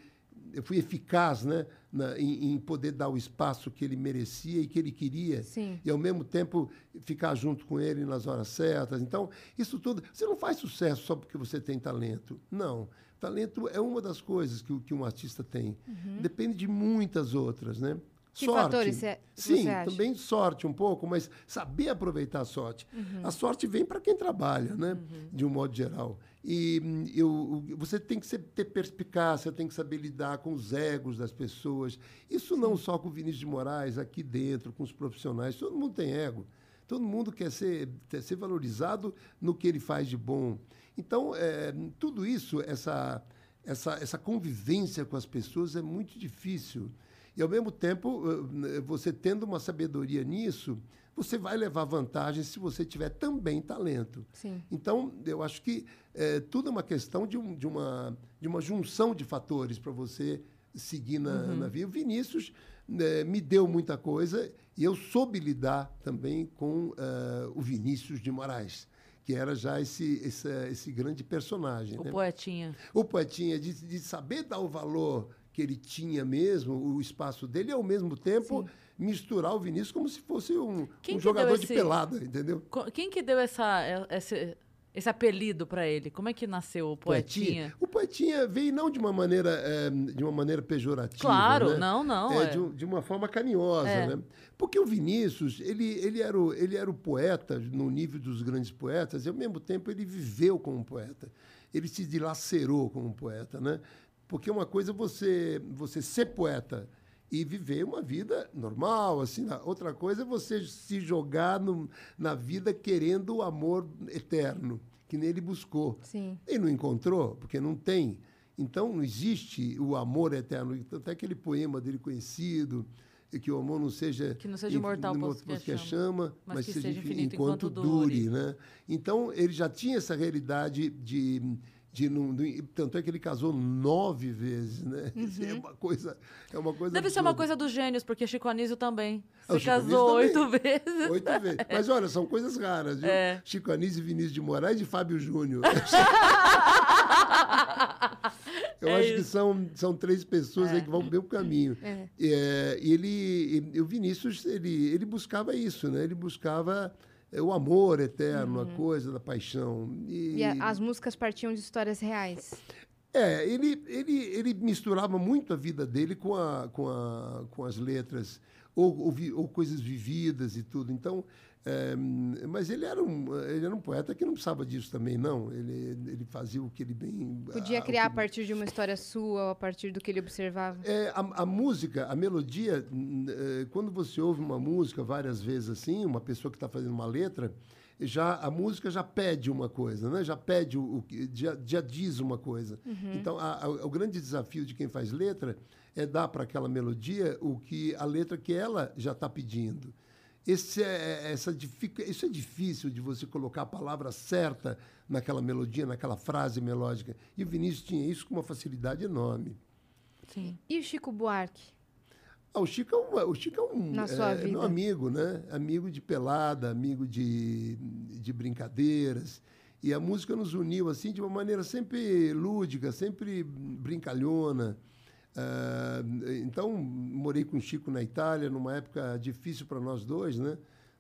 eu fui eficaz né, na, em, em, poder dar o espaço que ele merecia e que ele queria. Sim. E, ao mesmo tempo, ficar junto com ele nas horas certas. Então, isso tudo... Você não faz sucesso só porque você tem talento. Não. Talento é uma das coisas que, que um artista tem. Uhum. Depende de muitas outras, né? Que sorte. fatores você, Sim, acha? também sorte um pouco, mas saber aproveitar a sorte. Uhum. A sorte vem para quem trabalha, né? De um modo geral. E hum, eu, você tem que ser, ter perspicácia, tem que saber lidar com os egos das pessoas. Isso não só com o Vinícius de Moraes, aqui dentro, com os profissionais. Todo mundo tem ego. Todo mundo quer ser, quer ser valorizado no que ele faz de bom. Então, é, tudo isso, essa, essa, essa convivência com as pessoas é muito difícil. E, ao mesmo tempo, eh, você tendo uma sabedoria nisso, você vai levar vantagem se você tiver também talento. Sim. Então, eu acho que é, tudo é uma questão de, um, de, uma, de uma junção de fatores para você seguir na, Uhum. na vida. O Vinícius né, me deu muita coisa e eu soube lidar também com eh, o Vinícius de Moraes, que era já esse, esse, esse grande personagem. O né? poetinha. o poetinha, de, de saber dar o valor que ele tinha mesmo, o espaço dele, e ao mesmo tempo misturar o Vinícius como se fosse um, um jogador deu de esse- pelada, entendeu? Quem que deu essa, esse, esse apelido pra ele? Como é que nasceu o poetinha? O poetinha veio não de uma maneira, eh, de uma maneira pejorativa. Claro, né? não, não. É, é. De, de uma forma carinhosa, É. né? Porque o Vinícius, ele, ele, era o, ele era o poeta no nível dos grandes poetas, e ao mesmo tempo ele viveu como poeta. Ele se dilacerou como poeta, né? Porque uma coisa é você, você ser poeta e viver uma vida normal, assim. Outra coisa é você se jogar no- na vida querendo o amor eterno, que nele buscou. Sim. Ele não encontrou, porque não tem. Então, não existe o amor eterno. Tanto é aquele poema dele conhecido, e que o amor não seja... Que não seja imortal, posto que que é chama, chama, mas mas, que seja infinito enquanto, enquanto dure. dure. Né? Então, ele já tinha essa realidade de... de não, não- tanto é que ele casou nove vezes, né? Isso é uma coisa, é uma coisa Uhum. Deve ser uma absurda. coisa dos gênios, porque Chico Anísio também. Ah, Anísio casou oito vezes. Oito vezes. Mas olha, são coisas raras, viu? É. Chico Anísio, Vinícius de Moraes e Fábio Júnior. Eu É acho isso. que são, são três pessoas aí que vão bem o caminho. É. É, e ele, e o Vinícius, ele, ele buscava isso, né? Ele buscava é, o amor eterno, a coisa da paixão. E, Uhum. E a- as músicas partiam de histórias reais. é, ele, ele, ele misturava muito a vida dele com, a, com, a, com as letras, ou, ou, vi- ou coisas vividas e tudo. Então, é, mas ele era, um, ele era um poeta que não precisava disso também, não. Ele, ele fazia o que ele bem... Podia o criar a que- partir de uma história sua, a partir do que ele observava. É, a, a música, a melodia, quando você ouve uma música várias vezes assim, uma pessoa que está fazendo uma letra, já a música já pede uma coisa, né? Já pede o, o que- já, já diz uma coisa. Então, a- a- o grande desafio de quem faz letra é dar para aquela melodia o que a letra que ela já está pedindo. Esse é, essa dificu- isso é difícil de você colocar a palavra certa naquela melodia, naquela frase melódica. E o Vinícius tinha isso com uma facilidade enorme. Sim. E o Chico Buarque? Ah, o Chico é um, o Chico é um Na sua é, vida. meu amigo, né? Amigo de pelada, amigo de, de brincadeiras. E a música nos uniu assim de uma maneira sempre lúdica, sempre brincalhona. Ah, então, morei com o Chico na Itália, numa época difícil para nós dois, né?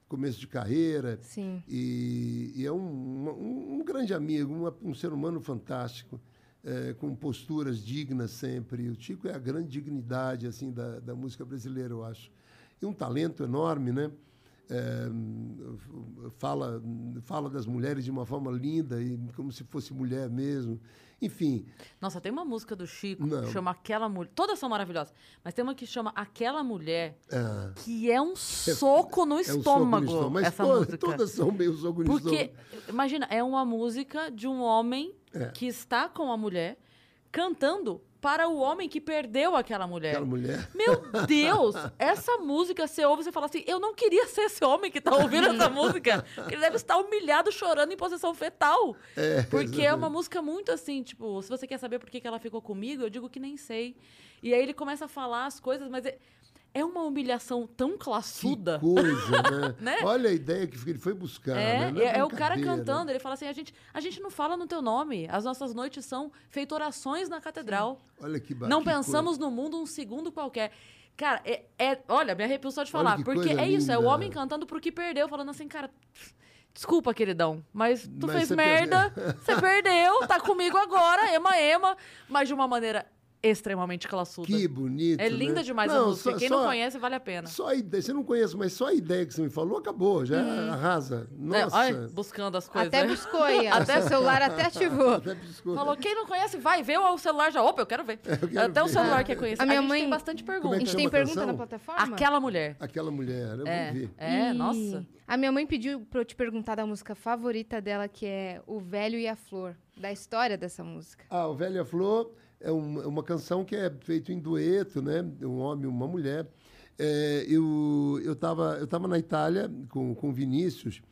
Começo de carreira. Sim. E, e é um, um, um grande amigo, uma- um ser humano fantástico, eh, com posturas dignas sempre. O Chico é a grande dignidade assim da, da música brasileira, eu acho. E um talento enorme, né? Eh, fala, fala das mulheres de uma forma linda, e como se fosse mulher mesmo. Enfim, Nossa, tem uma música do Chico Não. que chama Aquela Mulher. Todas são maravilhosas. Mas tem uma que chama Aquela Mulher, ah, que é um soco no é um soco no estômago. estômago. Mas essa to- música. todas são meio soco no Porque, estômago. imagina, é uma música de um homem É. que está com a mulher cantando para o homem que perdeu aquela mulher. Aquela mulher. Meu Deus! Essa música, você ouve e você fala assim: eu não queria ser esse homem que tá ouvindo essa música. Ele deve estar humilhado, chorando em posição fetal. É, Porque é uma música muito assim, tipo, se você quer saber por que, que ela ficou comigo, eu digo que nem sei. E aí ele começa a falar as coisas, mas é, é uma humilhação tão classuda. Que coisa, né? Né? Olha a ideia que ele foi buscar. É, né? Não é, é o cara brincadeira. cantando, ele fala assim: a gente, a gente não fala no teu nome. As nossas noites são feito orações na catedral. Olha que ba- Não que pensamos no mundo um segundo qualquer. Cara, é, é- olha, me arrepio só de falar. que Porque coisa é isso, é o linda. homem cantando pro que perdeu, falando assim, cara. Desculpa, queridão, mas tu Mas fez merda, você perdeu, tá comigo agora, ema, ema, mas de uma maneira extremamente classuda. Que bonito. é linda né? demais a Não, música. só- Quem só- não conhece, vale a pena. Só a ideia, você não conhece, mas só a ideia que você me falou acabou, já arrasa. Uhum. É, Nossa. olha, buscando as coisas. Até né? buscou aí. Até- O celular até ativou. Até piscou. Falou, quem não conhece, vai, vê o celular já. Opa, eu quero ver. quero Até o ver. celular quer conhecer. A minha gente mãe- tem bastante Como é A perguntas. gente tem a pergunta canção? na plataforma? Aquela mulher. Aquela mulher, eu É, vou ver. é, E nossa. A minha mãe pediu pra eu te perguntar da música favorita dela, que é O Velho e a Flor, da história dessa música. Ah, o Velha Flor é um- é uma canção que é feito em dueto, né? Um homem e uma mulher. É, eu eu estava eu tava na Itália com, com o Vinícius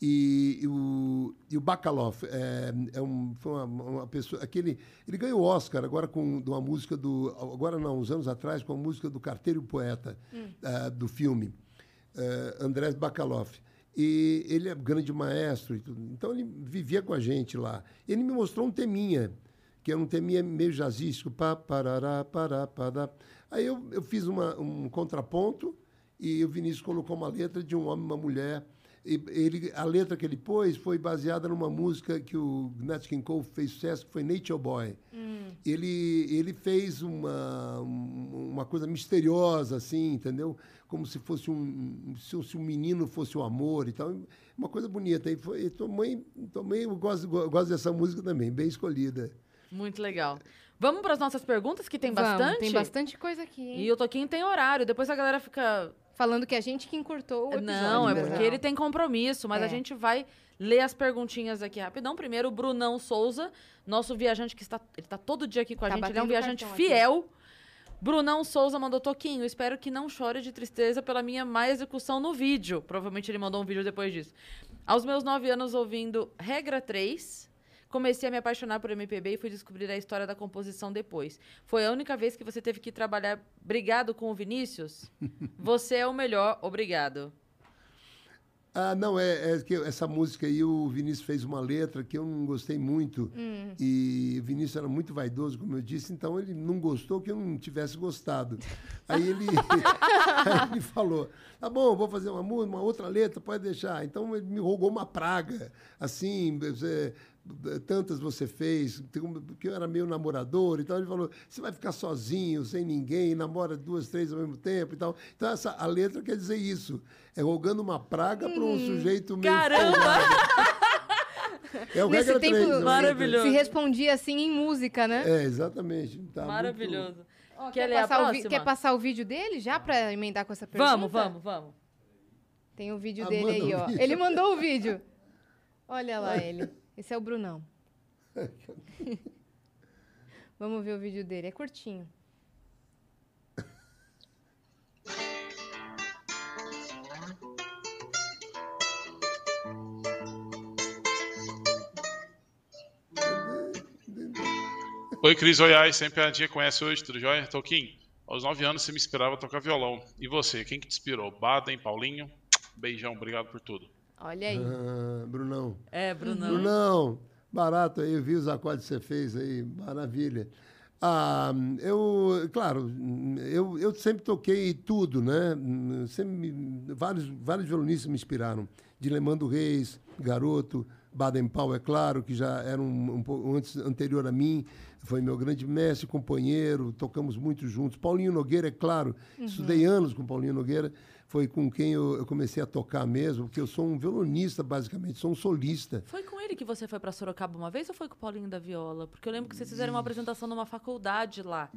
e, e o, e o Bacalov é, é um, foi uma, uma pessoa... Aquele, ele ganhou o Oscar agora com uma música do... Agora não, uns anos atrás, com a música do Carteiro Poeta, ah, do filme. eh, Andrés Bacalov. E ele é grande maestro. Então ele vivia com a gente lá. Ele me mostrou um teminha, que é um teminha meio jazzístico. Pá, parará, pará, pará. Aí eu, eu fiz uma, um contraponto e o Vinícius colocou uma letra de um homem e uma mulher. E ele, a letra que ele pôs foi baseada numa música que o Nat King Cole fez sucesso, que foi Nature Boy. Ele, ele fez uma, um- uma coisa misteriosa, assim, entendeu? Como se fosse um, se um menino fosse o amor e tal. Uma coisa bonita. E foi, tomei, tomei, eu gosto, gosto dessa música também, bem escolhida. Muito legal. Vamos para as nossas perguntas, que tem Vamos, bastante? Tem bastante coisa aqui, hein? E o Toquinho tem horário. Depois a galera fica. Falando que a gente que encurtou o episódio. Não, é porque ele tem compromisso, mas a É. gente vai ler as perguntinhas aqui rapidão. Primeiro, o Brunão Souza, nosso viajante que está, ele está todo dia aqui com a Tá gente, ele é um viajante cartão aqui. fiel. Brunão Souza mandou Toquinho, espero que não chore de tristeza pela minha má execução no vídeo. Provavelmente ele mandou um vídeo depois disso. Aos meus nove anos ouvindo Regra 3, comecei a me apaixonar por MPB e fui descobrir a história da composição depois. Foi a única vez que você teve que trabalhar brigado com o Vinícius? Você é o melhor, obrigado. Ah, não, é, é que essa música aí o Vinícius fez uma letra que eu não gostei muito. E o Vinícius era muito vaidoso, como eu disse, então ele não gostou que eu não tivesse gostado. Aí ele, aí ele falou: tá bom, vou fazer uma música, uma outra letra, pode deixar. Então ele me rogou uma praga, assim, tantas você fez, um- porque eu era meio namorador, então ele falou: você vai ficar sozinho, sem ninguém, namora duas, três ao mesmo tempo e tal. Então essa, a letra quer dizer isso. É rogando uma praga para um sujeito meio. Caramba! É o Nesse regra tempo, três, é o Maravilhoso. se respondia assim em música, né? É, exatamente. Tá muito- Maravilhoso. Ó, Quer quer, ler a passar vi- quer passar o vídeo dele já pra emendar com essa pergunta? Vamos, vamos, vamos. Tem o vídeo Ah, dele aí, ó. vídeo. Ele mandou o vídeo. Olha lá ele. Esse é o Brunão. Vamos ver o vídeo dele. É curtinho. Oi, Cris Oiai, sempre a dia conhece hoje, tudo jóia? Toquinho, Aos nove anos você me inspirava a tocar violão. E você, quem que te inspirou? Baden, Paulinho? Beijão, obrigado por tudo. Olha aí. Ah, Brunão. É, Brunão. Brunão, barato aí, eu vi os acordes que você fez aí, maravilha. Ah, eu, claro, eu, eu sempre toquei tudo, né? Sempre, vários, vários violonistas me inspiraram. Dilemando Reis, Garoto, Baden Powell, é claro, que já era um, um pouco antes, anterior a mim, foi meu grande mestre, companheiro, tocamos muito juntos. Paulinho Nogueira, é claro, estudei anos com Paulinho Nogueira, foi com quem eu, eu comecei a tocar mesmo, porque eu sou um violonista, basicamente, sou um solista. Foi com ele que você foi pra Sorocaba uma vez ou foi com o Paulinho da Viola? Porque eu lembro que vocês fizeram uma apresentação numa faculdade lá.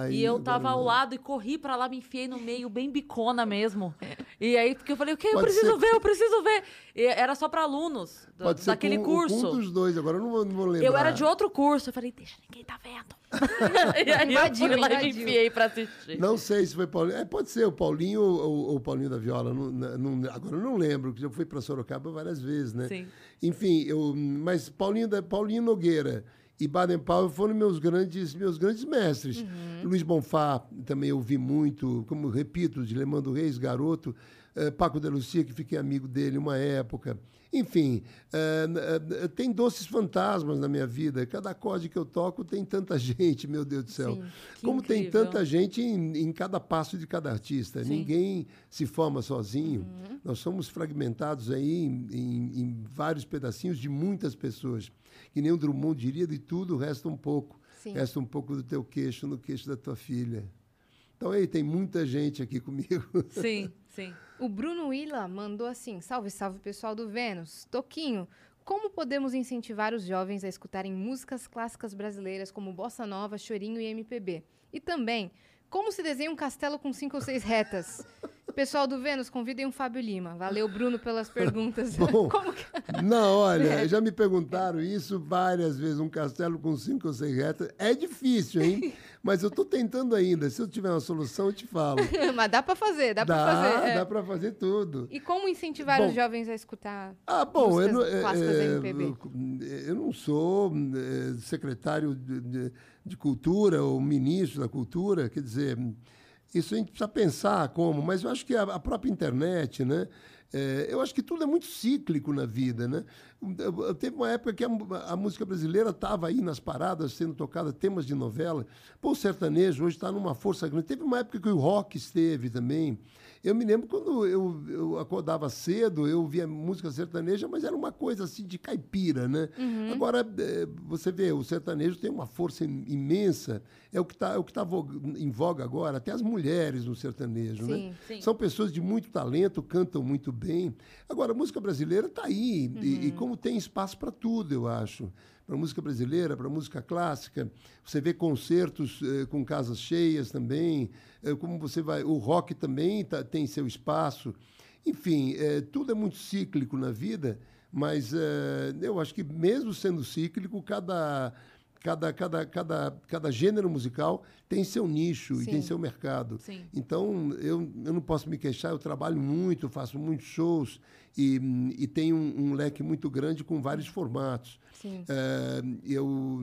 Aí, e eu tava ao lado e corri pra lá, me enfiei no meio, bem bicona mesmo. E aí, porque eu falei, o quê? Eu preciso ser- ver, eu preciso ver. E era só pra alunos do- Pode ser daquele com, curso. Um dos dois, agora eu não vou, não vou lembrar. Eu era de outro curso. Eu falei, deixa ninguém tá vendo. e aí Invadiu, eu fui lá e me enfiei pra assistir. Não sei se foi Paulinho. É, pode ser o Paulinho ou, ou- ou o Paulinho da Viola. não- não- agora eu não lembro, porque eu fui para Sorocaba várias vezes, né? Sim. Enfim, eu, mas Paulinho, da, Paulinho Nogueira e Baden Powell foram meus grandes, meus grandes mestres. Luiz Bonfá também eu vi muito, como repito, de Lemando Reis, garoto. eh, Paco de Lucia, que fiquei amigo dele uma época. Enfim, eh, eh, tem doces fantasmas na minha vida. Cada acorde que eu toco tem tanta gente, meu Deus do céu. Sim, Como tem incrível. tanta gente em, em cada passo de cada artista. Sim. Ninguém se forma sozinho. Uhum. Nós somos fragmentados aí em, em- em vários pedacinhos de muitas pessoas. Que nem o Drummond diria, de tudo resta um pouco. Sim. Resta um pouco do teu queixo no queixo da tua filha. Então, aí, tem muita gente aqui comigo. Sim, sim. O Bruno Willa mandou assim: salve, salve pessoal do Vênus. Toquinho, como podemos incentivar os jovens a escutarem músicas clássicas brasileiras como bossa nova, chorinho e MPB? E também, como se desenha um castelo com cinco ou seis retas? Pessoal do Vênus, convidem o Fábio Lima. Valeu, Bruno, pelas perguntas. Bom. Como que- Não, olha, já me perguntaram isso várias vezes. Um castelo com cinco ou seis retas é difícil, hein? Mas eu estou tentando ainda. Se eu tiver uma solução, eu te falo. Mas dá pra fazer, dá, pra fazer. é. dá para fazer tudo. E como incentivar Bom. os jovens a escutar Ah, bom, eu não, é, MPB? eu- não sou é, secretário de, de- de cultura ou ministro da cultura, quer dizer, isso a gente precisa pensar como, mas eu acho que a, a própria internet, né? É, eu acho que tudo é muito cíclico na vida, né? Teve uma época que a, a música brasileira estava aí nas paradas, sendo tocada temas de novela. Pô, o sertanejo hoje está numa força grande. Teve uma época que o rock esteve também. Eu me lembro quando eu, eu acordava cedo, eu via música sertaneja, mas era uma coisa assim de caipira, né? Uhum. Agora, eh, você vê, o sertanejo tem uma força im- imensa, é o que está é o que tá em voga agora, até as mulheres no sertanejo, Sim, né? sim. São pessoas de muito talento, cantam muito bem. Agora, a música brasileira está aí, e, Uhum. e como tem espaço para tudo, eu acho. Para música brasileira, para música clássica, você vê concertos eh, com casas cheias também, eh, como você vai, o rock também tá- tem seu espaço. Enfim, eh, tudo é muito cíclico na vida, mas eh, eu acho que mesmo sendo cíclico, cada cada cada cada cada gênero musical tem seu nicho e Sim. tem seu mercado. Sim. Então, eu, eu não posso me queixar, eu trabalho muito, faço muitos shows e, e tenho um, um leque muito grande com vários formatos. Sim. É, eu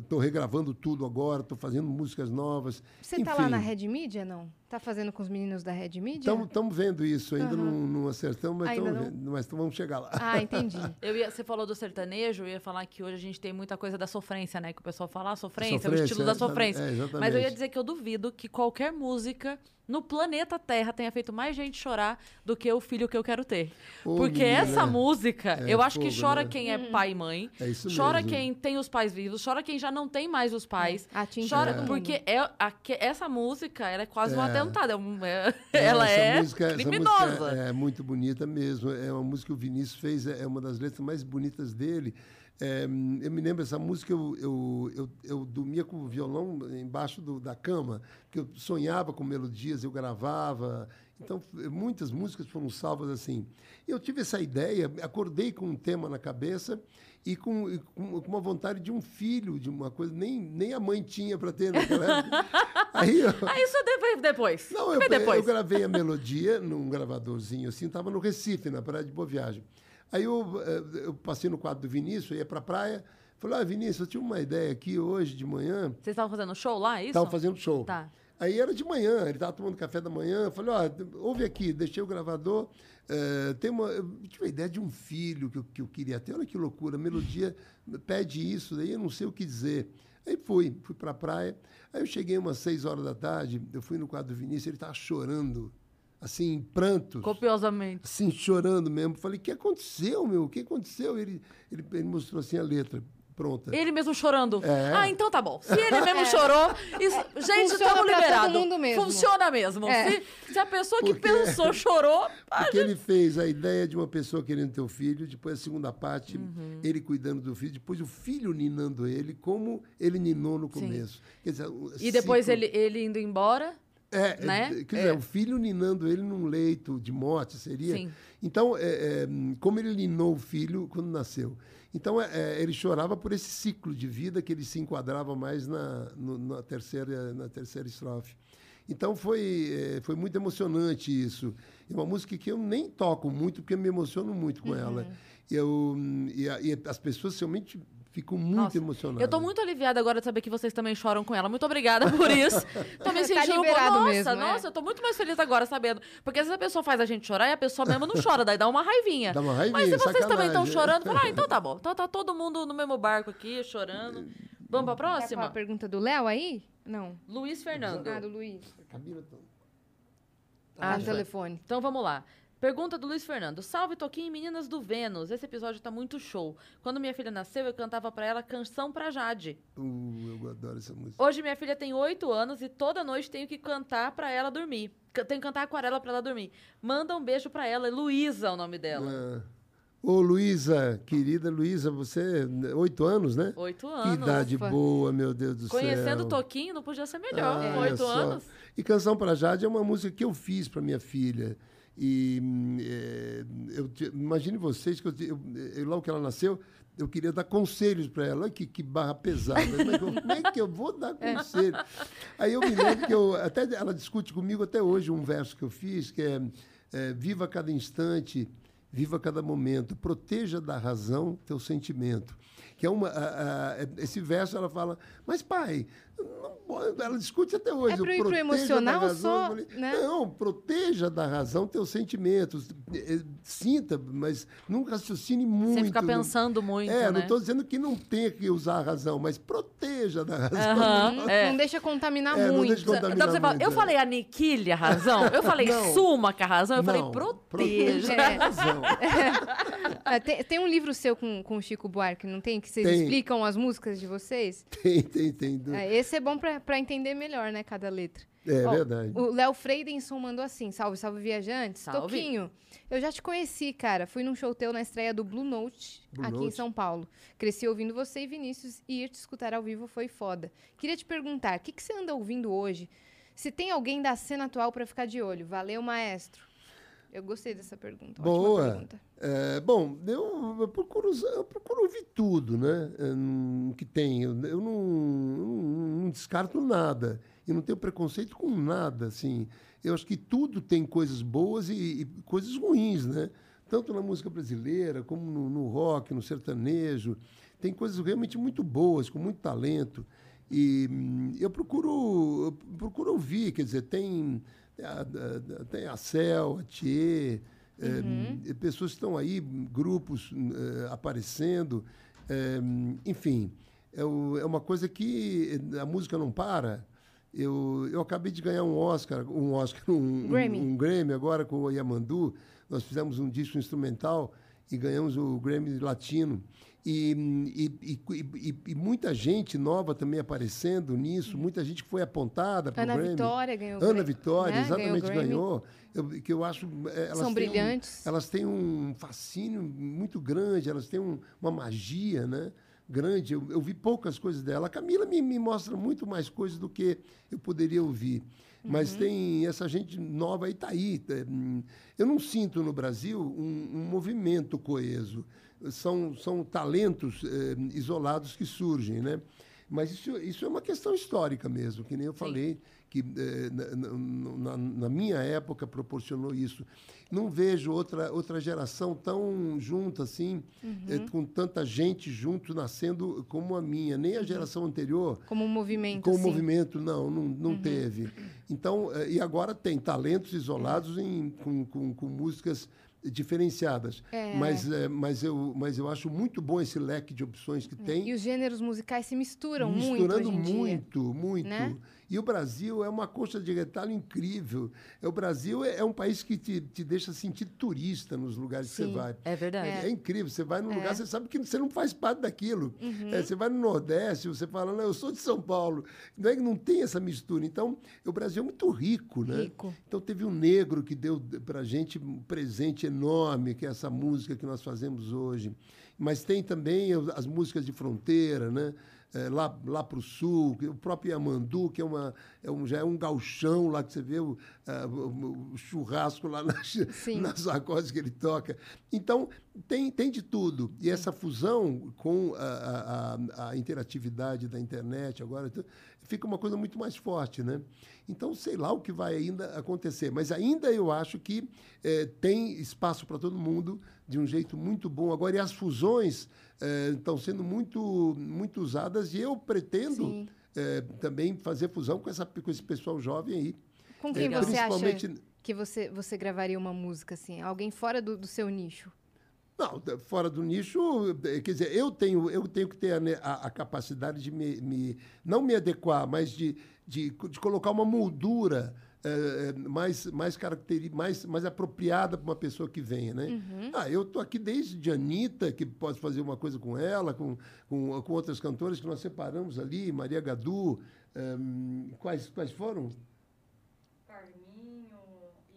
estou regravando tudo agora, estou fazendo músicas novas. Você tá lá na Red Media, não? Tá fazendo com os meninos da Red Media? Estamos vendo isso, ainda Aham. não, não acertamos, mas, tamo não? mas vamos chegar lá. Ah, entendi. Eu ia, você falou do sertanejo, eu ia falar que hoje a gente tem muita coisa da sofrência, né? Que o pessoal fala, ah, sofrência, Sofrência, o estilo da é, sofrência. é. Mas eu ia dizer que eu duvido que qualquer música no planeta Terra tenha feito mais gente chorar do que o filho que eu quero ter. Ô, Porque menina, essa música, é eu acho que chora né? quem é pai e mãe, É isso chora mesmo. quem tem os pais vivos, chora quem já não tem mais os pais. Atinge Chora mundo. porque é, a- que- essa música, ela é quase um É. atentado. é um- é- É, ela essa é música- essa criminosa. música é muito bonita mesmo. É uma música que o Vinícius fez, é é uma das letras mais bonitas dele. É, eu me lembro essa música, eu, eu, eu, eu dormia com o violão embaixo do- da cama, que eu sonhava com melodias, eu gravava. Então, muitas músicas foram salvas assim. Eu tive essa ideia, acordei com um tema na cabeça e com, e com, com uma vontade de um filho, de uma coisa nem, nem a mãe tinha para ter naquela época. Aí eu, Ah, isso depois. não, eu, depois. eu gravei a melodia num gravadorzinho assim, estava no Recife, na Praia de Boa Viagem. Aí eu, eh, eu passei no quadro do Vinícius, eu ia para a praia, falei, ah, Vinícius, eu tinha uma ideia aqui hoje de manhã, Vocês estavam fazendo show lá, é isso? estava fazendo show. Tá. Aí era de manhã, ele estava tomando café da manhã. Falei, ó, ouve aqui, deixei o gravador. eh, tem uma, eu tive a ideia de um filho que eu, que eu queria ter. Olha que loucura, a melodia pede isso, daí eu não sei o que dizer. Aí fui, fui para a praia. Aí eu cheguei umas seis horas da tarde, eu fui no quadro do Vinícius, ele estava chorando, assim, em prantos. Copiosamente. Assim, chorando mesmo. Falei, o que aconteceu, meu? O que aconteceu? Ele, ele, ele mostrou assim a letra pronta. Ele mesmo chorando. É. Ah, então tá bom. Se ele mesmo chorou. Isso, gente, Funciona estamos liberados. todo mesmo. Funciona mesmo. É. Se, se a pessoa que Porque- pensou chorou. Porque ele fez a ideia de uma pessoa querendo ter o filho, depois a segunda parte, Uhum. ele cuidando do filho, depois o filho ninando ele, como ele ninou no começo. Quer dizer, E depois ciclo- ele, ele indo embora. É, né? é, quer dizer, É. o filho ninando ele num leito de morte, seria? Sim. Então, é, é, como ele ninou o filho quando nasceu. Então, ele chorava por esse ciclo de vida que ele se enquadrava mais na, no- na, terceira, na terceira estrofe. Então, foi, foi muito emocionante isso. É uma música que eu nem toco muito, porque eu me emociono muito com ela. Eu, e, e as pessoas realmente ficam muito Nossa, emocionadas. Eu tô muito aliviada agora de saber que vocês também choram com ela. Muito obrigada por isso. tô me Tá sentindo Nossa, mesmo, é. nossa, eu tô muito mais feliz agora sabendo. Porque às vezes a pessoa faz a gente chorar e a pessoa mesmo não chora, daí dá uma raivinha. Dá uma raivinha, Mas se vocês também estão chorando, fala, ah, então tá bom. Então tá todo mundo no mesmo barco aqui, chorando. Vamos pra Quer falar a próxima? pergunta do Léo aí? Não. Luiz Fernando. Ah, do Luiz. Camila, tá- Ah, no tá. telefone. Então vamos lá. Pergunta do Luiz Fernando. Salve Toquinho e Meninas do Vênus. Esse episódio tá muito show. Quando minha filha nasceu, eu cantava pra ela Canção pra Jade. Uh, eu adoro essa música. Hoje minha filha tem oito anos e toda noite tenho que cantar pra ela dormir. Tenho que cantar aquarela pra ela dormir. Manda um beijo pra ela. É Luísa o nome dela. Ah. Ô, Luísa, querida Luísa, você, oito anos, né? Oito Que anos. idade Ufa. boa, meu Deus do Conhecendo o céu. Toquinho, não podia ser melhor. Ah, oito anos. E Canção para Jade é uma música que eu fiz para minha filha. E é, eu imagine vocês que eu, eu- eu- logo que ela nasceu, eu queria dar conselhos para ela. Olha que, que barra pesada. Como é, que eu, como é que eu vou dar conselho? Aí eu me lembro que eu, até ela discute comigo até hoje um verso que eu fiz, que é, é Viva cada instante, viva cada momento, proteja da razão teu sentimento. Que é uma, a- a- esse verso ela fala, mas pai, não pode-" ela discute até hoje. É pro o proteja emocional razão. só, falei, né? Não, proteja da razão teus sentimentos. Eh, Sinta, mas não raciocine muito. Sem ficar não- pensando muito, É, né? não estou dizendo que não tenha que usar a razão, mas proteja da razão. Não, é. não deixa contaminar É, não muito. deixa contaminar. Então você fala, muito, eu é. falei aniquile a razão? Eu falei Não. suma com a razão? Eu falei Não, proteja. É. a razão. Ah, tem, tem um livro seu com, com o Chico Buarque, não tem? Que vocês Tem. explicam as músicas de vocês? Tem, tem, tem. É, esse é bom pra, pra entender melhor, né, cada letra. É Ó, verdade. O Léo Freidenson mandou assim: salve, salve viajantes. Salve. Toquinho, eu já te conheci, cara. Fui num show teu na estreia do Blue Note, Blue aqui em Note. São Paulo. Cresci ouvindo você e Vinícius e ir te escutar ao vivo foi foda. Queria te perguntar: o que, que você anda ouvindo hoje? Se tem alguém da cena atual pra ficar de olho. Valeu, maestro. Eu gostei dessa pergunta. ótima Boa. pergunta. É, bom, eu, eu procuro, eu procuro ouvir tudo, né? é, que tem. Eu, eu não, não- não descarto nada. E não tenho preconceito com nada, assim. Eu acho que tudo tem coisas boas e, e coisas ruins, né? Tanto na música brasileira, como no, no rock, no sertanejo. Tem coisas realmente muito boas, com muito talento. E hum, eu procuro, eu procuro ouvir, quer dizer, tem tem a Cel, a Thier, é, pessoas que estão aí, grupos eh, aparecendo, eh, enfim, é, é uma coisa que a música não para. Eu, eu acabei de ganhar um Oscar, um Oscar, um, um- Grammy. um Grammy agora com o Yamandu. Nós fizemos um disco instrumental e ganhamos o Grammy Latino. E, e, e, e- muita gente nova também aparecendo nisso, muita gente que foi apontada para o Ana. Vitória ganhou Ana Vitória, né? exatamente, Ganhou ganhou. Eu, que eu acho. eh, Elas São têm um- brilhantes. elas têm um fascínio muito grande, elas têm um- uma magia né, grande. Eu, eu vi poucas coisas dela. A Camila me, me mostra muito mais coisas do que eu poderia ouvir. Mas Uhum. tem essa gente nova aí, está aí. É, hum, Eu não sinto no Brasil um, um movimento coeso. São, são talentos eh, isolados que surgem, né? Mas isso, isso é uma questão histórica mesmo, que nem eu falei, que eh, na, na, na, minha época proporcionou isso. Não vejo outra, outra geração tão junta assim, uhum. eh, com tanta gente junto, nascendo como a minha. Nem a uhum. geração anterior. Como um movimento. Como um movimento, não, não, não uhum. teve. Então, eh, e agora tem talentos isolados em, com, com, com músicas diferenciadas. É. Mas, é, mas, eu, mas eu acho muito bom esse leque de opções que é. tem. E os gêneros musicais se misturam Misturando muito. muito, muito. Né? E o Brasil é uma coxa de retalho incrível. É, o Brasil é, é um país que te, te deixa sentir turista nos lugares Sim, que você vai. É verdade. É, é incrível. Você vai num lugar, você sabe que você não faz parte daquilo. Uhum. você vai no Nordeste, você fala, não, eu sou de São Paulo. Não é não tem essa mistura. Então, o Brasil é muito rico, né? Rico. Então, teve um negro que deu para a gente um presente enorme, que é essa música que nós fazemos hoje. Mas tem também as músicas de fronteira, né? É, lá, lá para o sul, o próprio Yamandu, que é uma, é um, já é um galchão lá que você vê uh, churrasco lá nas, nas acordes que ele toca. Então, tem, tem de tudo. E essa fusão com a, a, a interatividade da internet agora fica uma coisa muito mais forte, né? Então, sei lá o que vai ainda acontecer. Mas ainda eu acho que é, tem espaço para todo mundo de um jeito muito bom. Agora, e as fusões estão sendo muito, muito usadas e eu pretendo é, também fazer fusão com, essa, com esse pessoal jovem aí. Com quem é, você acha que você, você gravaria uma música assim? Alguém fora do, do seu nicho? Não, fora do nicho, quer dizer, eu tenho, eu tenho que ter a, a, a capacidade de me, me, não me adequar, mas de, de, de colocar uma moldura é, mais, mais, mais, mais apropriada para uma pessoa que venha, né? Uhum. Ah, eu estou aqui desde Anitta, que posso fazer uma coisa com ela, com, com, com outras cantoras que nós separamos ali, Maria Gadu, um, quais, quais foram? Carminho,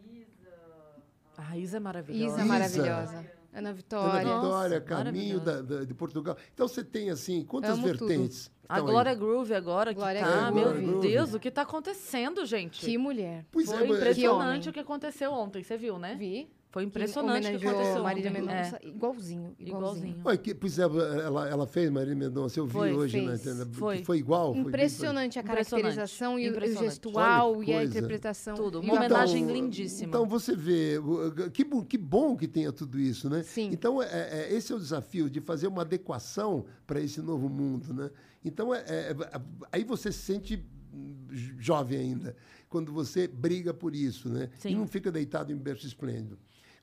Isa... A Isa é maravilhosa. Isa é maravilhosa. Ana Vitória. Ana Vitória, Caminho da, da, de Portugal. Então você tem assim, quantas Amo vertentes? A Glória? Groove agora, Glória que tá, meu Groove. Deus, o que tá acontecendo, gente? Que mulher. Pois Foi é, impressionante o que aconteceu ontem, você viu, né? Vi. Foi impressionante o que aconteceu. Marília Mendonça, é. igualzinho, igualzinho. igualzinho. que, pois é, ela, ela fez Marília Mendonça, eu vi foi, hoje, fez. né? Foi. foi igual. Impressionante foi a caracterização e o gestual e a interpretação. Tudo, uma então, homenagem lindíssima. Então você vê, que, que bom que tenha tudo isso, né? Sim. Então é, é, esse é o desafio de fazer uma adequação para esse novo mundo, né? Então é, é, aí você se sente jovem ainda, quando você briga por isso, né? Sim. E não fica deitado em berço esplêndido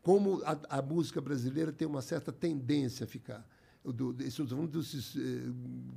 como a, a, música brasileira tem uma certa tendência a ficar. Do, estou falando dos, eh,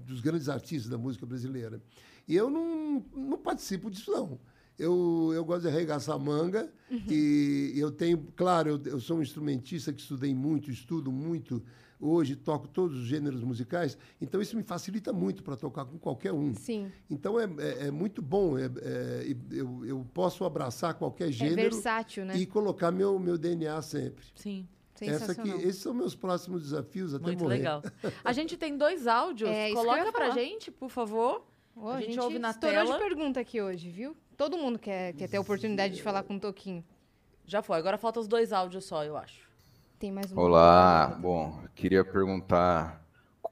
dos grandes artistas da música brasileira. E eu não, não participo disso, não. Eu, eu gosto de arregaçar manga uhum. e eu tenho, claro, eu, eu, sou um instrumentista que estudei muito, estudo muito hoje toco todos os gêneros musicais, então isso me facilita muito para tocar com qualquer um. Sim. Então é, é, é muito bom, é, é, eu, eu posso abraçar qualquer é gênero é versátil, né? e colocar meu, meu DNA sempre. Sim. Essa aqui, esses são meus próximos desafios até Muito morrer. legal. A gente tem dois áudios. É, Coloca pra gente, por favor. Oh, a, gente a gente ouve na tela. de pergunta aqui hoje, viu? Todo mundo quer, quer ter a oportunidade de falar com o Toquinho. Já foi. Agora faltam os dois áudios só, eu acho. Tem mais Olá, bom, queria perguntar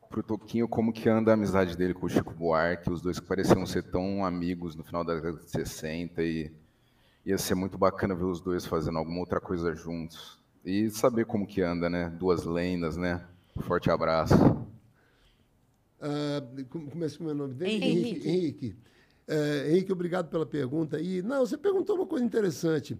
pro Toquinho como que anda a amizade dele com o Chico Buarque, os dois que pareciam ser tão amigos no final da década de 60 e ia ser muito bacana ver os dois fazendo alguma outra coisa juntos. E saber como que anda, né? Duas lendas, né? forte abraço. Uh, começa com o meu nome dele? Henrique. Henrique. Henrique. Uh, Henrique, obrigado pela pergunta. E, não, você perguntou uma coisa interessante.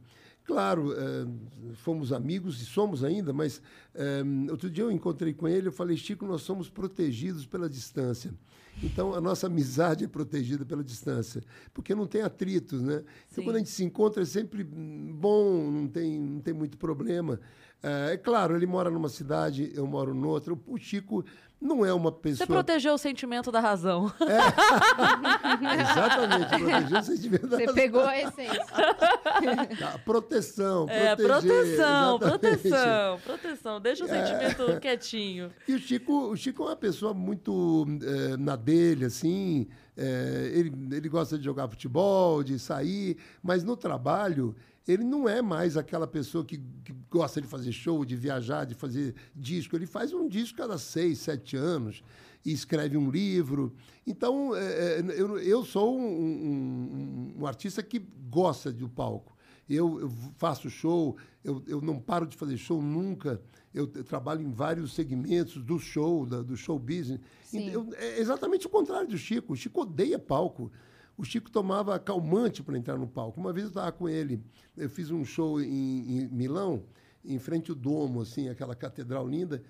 Claro, eh, fomos amigos e somos ainda, mas eh, outro dia eu encontrei com ele, eu falei, Chico, nós somos protegidos pela distância. Então, a nossa amizade é protegida pela distância, porque não tem atritos, né? Então, quando a gente se encontra, é sempre bom, não tem, não tem muito problema. É, é claro, ele mora numa cidade, eu moro noutra. O Chico não é uma pessoa. Você protegeu o sentimento da razão. É. Exatamente, protegeu o sentimento da Você razão. Você pegou a essência. Tá, proteção, é, proteção, proteção, proteção. Deixa o é. sentimento é. quietinho. E o Chico, o Chico é uma pessoa muito é, na dele, assim. É, ele, ele gosta de jogar futebol, de sair, mas no trabalho ele não é mais aquela pessoa que, que, gosta de fazer show, de viajar, de fazer disco. Ele faz um disco cada seis, sete anos e escreve um livro. Então, é, é eu, eu sou um, um, um, artista que gosta do palco. Eu, eu faço show, eu, eu, não paro de fazer show nunca. Eu, eu trabalho em vários segmentos do show, da, do show business. Eu, é exatamente o contrário do Chico. O Chico odeia palco. O Chico tomava calmante para entrar no palco. Uma vez eu estava com ele, eu fiz um show em, em Milão, em frente ao Domo, assim, aquela catedral linda,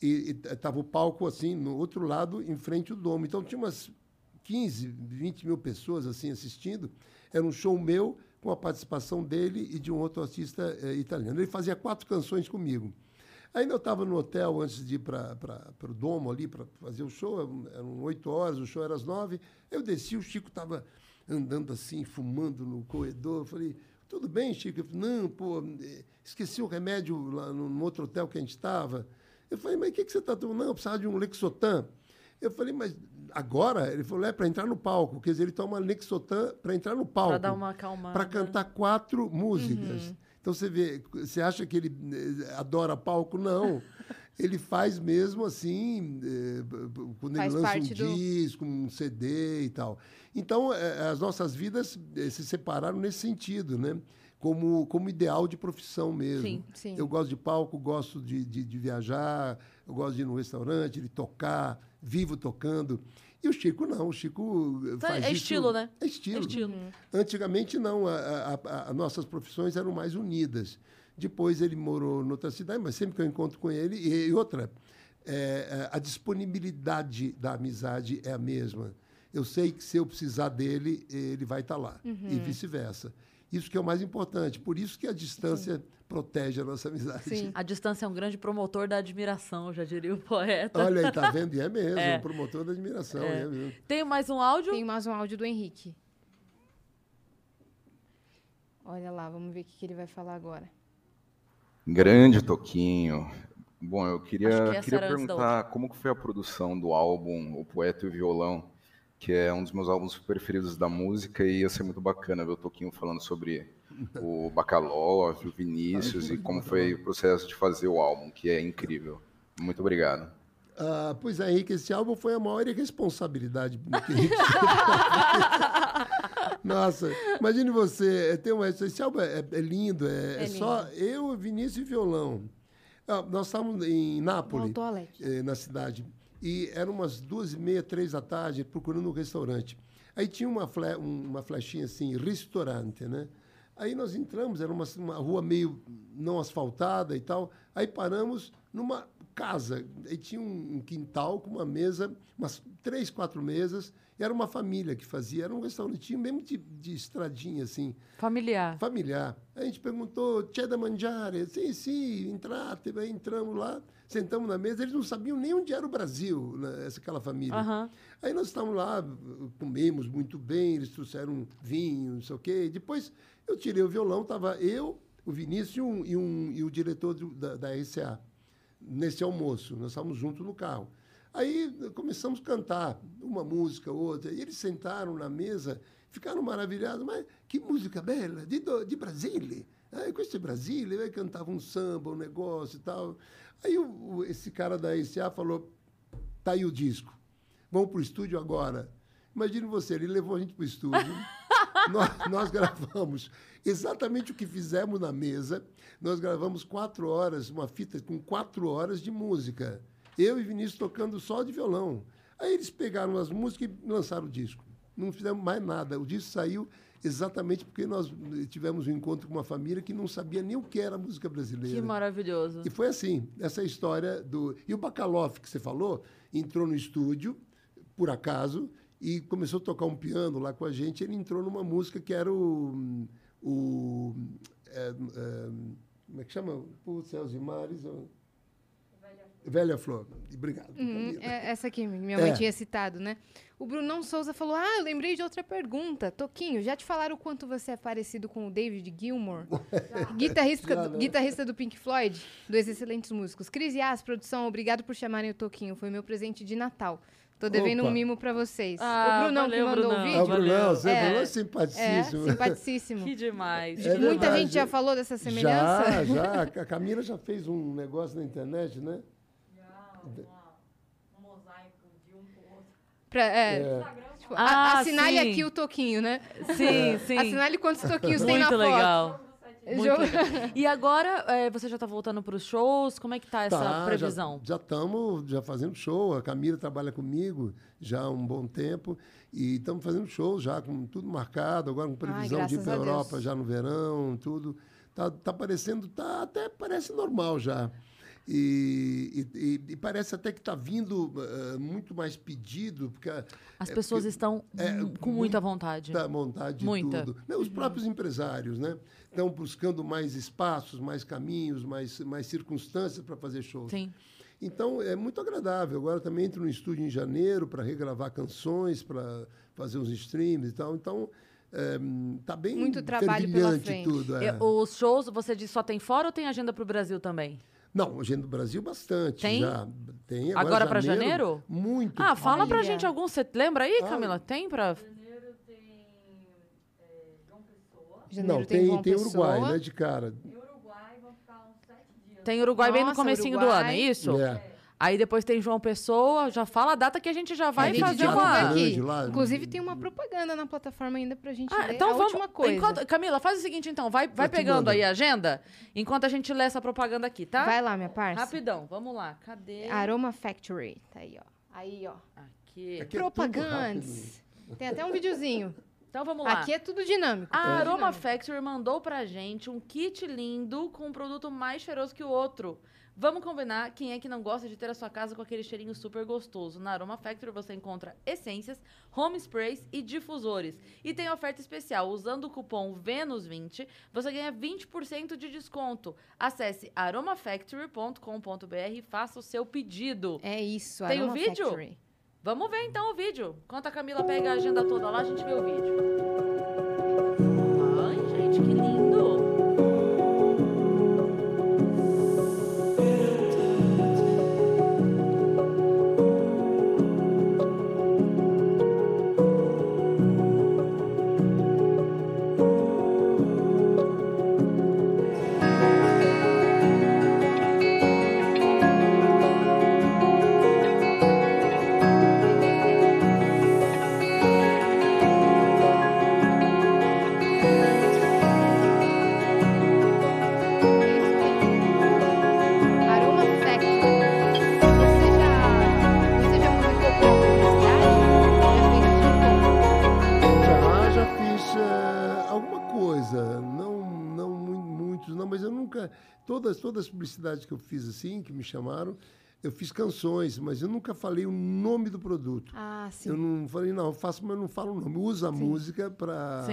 e estava o palco assim, no outro lado, em frente ao Domo. Então tinha umas 15, 20 mil pessoas assim assistindo. Era um show meu com a participação dele e de um outro artista eh, italiano. Ele fazia quatro canções comigo. Ainda eu estava no hotel antes de ir para o Domo ali para fazer o show, eram oito horas, o show era às nove. Eu desci, o Chico estava andando assim, fumando no corredor. Eu falei, tudo bem, Chico? Não, pô, esqueci o remédio lá no, no outro hotel que a gente estava. Eu falei, mas o que, que você está tomando? Não, eu precisava de um Lexotan. Eu falei, mas agora? Ele falou, é para entrar no palco. Quer dizer, ele toma Lexotan para entrar no palco. Para dar uma acalmada. Para cantar quatro músicas. Uhum. Então você vê, você acha que ele eh, adora palco? Não. ele faz mesmo assim, eh, quando faz ele lança um do... disco, um CD e tal. Então, eh, as nossas vidas se separaram nesse sentido, né? Como, como ideal de profissão mesmo. Sim, sim. Eu gosto de palco, gosto de, de, de viajar, eu gosto de ir no restaurante, de tocar, vivo tocando. E o Chico não, o Chico então, faz é isso... estilo, né? É estilo. É estilo. Uhum. Antigamente não, as nossas profissões eram mais unidas. Depois ele morou noutra cidade, mas sempre que eu encontro com ele e, e outra, é, é, a disponibilidade da amizade é a mesma. Eu sei que se eu precisar dele, ele vai estar lá uhum. e vice-versa. Isso que é o mais importante. Por isso que a distância Sim. protege a nossa amizade. Sim. A distância é um grande promotor da admiração, já diria o poeta. Olha aí, tá vendo? E é mesmo, é. um promotor da admiração. É. É Tem mais um áudio? Tem mais um áudio do Henrique. Olha lá, vamos ver o que ele vai falar agora. Grande Toquinho. Bom, eu queria, que queria perguntar como que foi a produção do álbum O Poeta e o Violão que é um dos meus álbuns preferidos da música e ia ser muito bacana ver o Toquinho falando sobre o Bacalov, o Vinícius e como foi o processo de fazer o álbum, que é incrível. Muito obrigado. Ah, pois é, Henrique, esse álbum foi a maior irresponsabilidade que a gente Nossa, imagine você, tem uma, esse álbum é, é lindo, é, é, é só eu, Vinícius e violão. Ah, nós estávamos em Nápoles, eh, na cidade e eram umas duas e meia, três da tarde, procurando um restaurante. Aí tinha uma, fle uma flechinha assim, restaurante, né? Aí nós entramos, era uma, uma rua meio não asfaltada e tal. Aí paramos numa casa. Aí tinha um, um quintal com uma mesa, umas três, quatro mesas, era uma família que fazia, era um restaurantinho mesmo de, de estradinha, assim. Familiar. Familiar. A gente perguntou, c'è da mangiare? Sim, sim, entrate. Aí entramos lá, sentamos na mesa, eles não sabiam nem onde era o Brasil, né, essa, aquela família. Uhum. Aí nós estávamos lá, comemos muito bem, eles trouxeram vinho, não sei o quê. Depois eu tirei o violão, estava eu, o Vinícius e, um, e, um, e o diretor do, da, da RCA, nesse almoço. Nós estávamos juntos no carro. Aí começamos a cantar uma música, outra, e eles sentaram na mesa, ficaram maravilhados, mas que música bela, de, de Brasília. Aí, com esse Brasília, aí cantava um samba, um negócio e tal. Aí o, esse cara da ICA falou, tá aí o disco, vamos para o estúdio agora. Imagine você, ele levou a gente para o estúdio, nós, nós gravamos exatamente o que fizemos na mesa, nós gravamos quatro horas, uma fita com quatro horas de música. Eu e Vinícius tocando só de violão. Aí eles pegaram as músicas e lançaram o disco. Não fizemos mais nada. O disco saiu exatamente porque nós tivemos um encontro com uma família que não sabia nem o que era música brasileira. Que maravilhoso. E foi assim, essa história do... E o Bacaloff, que você falou, entrou no estúdio, por acaso, e começou a tocar um piano lá com a gente. Ele entrou numa música que era o... o é, é, como é que chama? Por Céus e Mares... Velha Flor. Obrigado. Uhum, é essa aqui, minha mãe é. tinha citado, né? O Brunão Souza falou: Ah, eu lembrei de outra pergunta. Toquinho, já te falaram o quanto você é parecido com o David Gilmour? guitarrista, do, guitarrista do Pink Floyd, dos Excelentes Músicos. Cris Yas, produção, obrigado por chamarem o Toquinho. Foi meu presente de Natal. Tô devendo Opa. um mimo pra vocês. Ah, o Brunão valeu, que mandou Brunão. o Ah, o vídeo. Brunão, você É. Brunão é É, simpaticíssimo. simpaticíssimo. Que demais. É Muita verdade. gente já falou dessa semelhança. Já, já. A Camila já fez um negócio na internet, né? Pra, é, É. tipo, Ah, assinale sim. aqui o toquinho, né? Sim, sim. Assinale quantos toquinhos tem na foto. legal. Muito legal. E agora, é, você já tá voltando pros shows? Como é que tá essa Tá, previsão? Já estamos já fazendo show. A Camila trabalha comigo já há um bom tempo. E estamos fazendo show já com tudo marcado, agora com previsão de ir para a Deus. Europa já no verão, tudo. Tá, tá parecendo, tá, até parece normal já. E, e- e- parece até que está vindo eh, muito mais pedido, porque a- As é pessoas porque- estão é, com muita vontade. da vontade de Muita. tudo. Né, Os próprios empresários, né? Estão buscando mais espaços, mais caminhos, mais, mais circunstâncias para fazer shows. Sim. Então é muito agradável. Agora também entro no estúdio em janeiro para regravar canções, para fazer uns streams e tal. Então está bem Muito trabalho pela frente. tudo. é. Os shows, você diz só tem fora ou tem agenda pro Brasil também? Não, gente do Brasil bastante Tem? já. Tem Agora pra janeiro? Muito. Ah, fala pra Olha. gente alguns. Você lembra aí, Ah. Camila? Tem pra. Janeiro Não, tem, tem, tem. Uruguai, né, de cara. Tem Uruguai bem no Nossa, comecinho do Uruguai. ano, é isso? É. Aí depois tem João Pessoa, já fala a data que a gente já vai a gente fazer divulga uma. aqui. lá. Inclusive tem uma propaganda na plataforma ainda pra gente Ah, ler. então a vamos. última coisa. enquanto- Camila, faz o seguinte então, vai, vai pegando aí a agenda, enquanto a gente lê essa propaganda aqui, tá? Vai lá, minha parça. Rapidão, vamos lá. Cadê? Aroma Factory. Tá aí, ó. Aí, ó. Aqui. Aqui é Propagandas. Tem até um videozinho. Então vamos lá. Aqui é tudo dinâmico. A tudo Aroma dinâmico. Factory mandou pra gente um kit lindo com um produto mais cheiroso que o outro. Vamos combinar quem é que não gosta de ter a sua casa com aquele cheirinho super gostoso. Na Aroma Factory você encontra essências, home sprays e difusores. E tem oferta especial. Usando o cupom VENUS20, você ganha 20% de desconto. Acesse aromafactory.com.br e faça o seu pedido. É isso, Tem o Aroma vídeo? Factory. Vamos ver então o vídeo. Enquanto a Camila pega a agenda toda lá, a gente vê o vídeo. Ai, gente, que lindo! Todas, todas as publicidades que eu fiz assim, que me chamaram, eu fiz canções, mas eu nunca falei o nome do produto. Ah, sim. Eu não falei, não, eu faço, mas eu não falo o nome. Uso a música para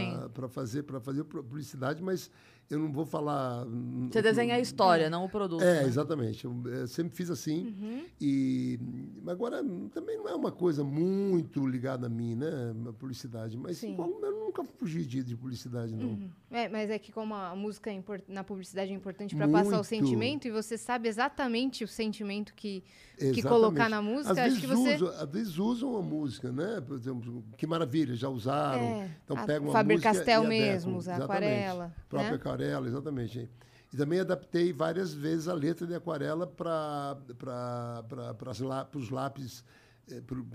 fazer, para fazer publicidade, mas eu não vou falar. hum, Você desenha a história, não o produto. É, né? exatamente. Eu, eh, sempre fiz assim. Uhum. E agora hum, também não é uma coisa muito ligada a mim, né? A publicidade. Mas Sim. eu nunca fugi de, de publicidade, não. É, mas é que como a música é na publicidade é importante pra passar o sentimento e você sabe exatamente o sentimento que, que colocar na música, Às acho vezes, que você usam, às vezes usam a música, né? Por exemplo, que maravilha, já usaram. É, então a pegam a Faber música Castell e adequam. mesmo, usa aquarela, Própria né? Aquarela, exatamente. E também adaptei várias vezes a letra de aquarela para os lápis, para um,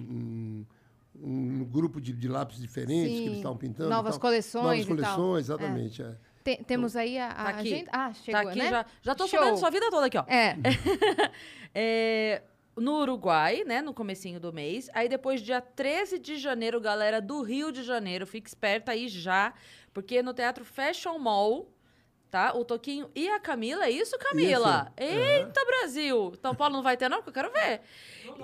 um- um grupo de, de lápis diferentes que Sim, eles estavam pintando. novas tal. coleções Novas e tal. coleções, exatamente. é. Te- temos aí a, a Tá aqui. agenda. Ah, chegou, tá aqui, né? já, já tô Show. sabendo sua vida toda aqui, ó. É, É, no Uruguai, né, no comecinho do mês. Aí depois, dia 13 de janeiro, galera do Rio de Janeiro, fique esperta aí já, porque no Teatro Fashion Mall, tá? O Toquinho e a Camila, é isso, Camila? Isso, Eita, Brasil! São Paulo não vai ter não, porque eu quero ver.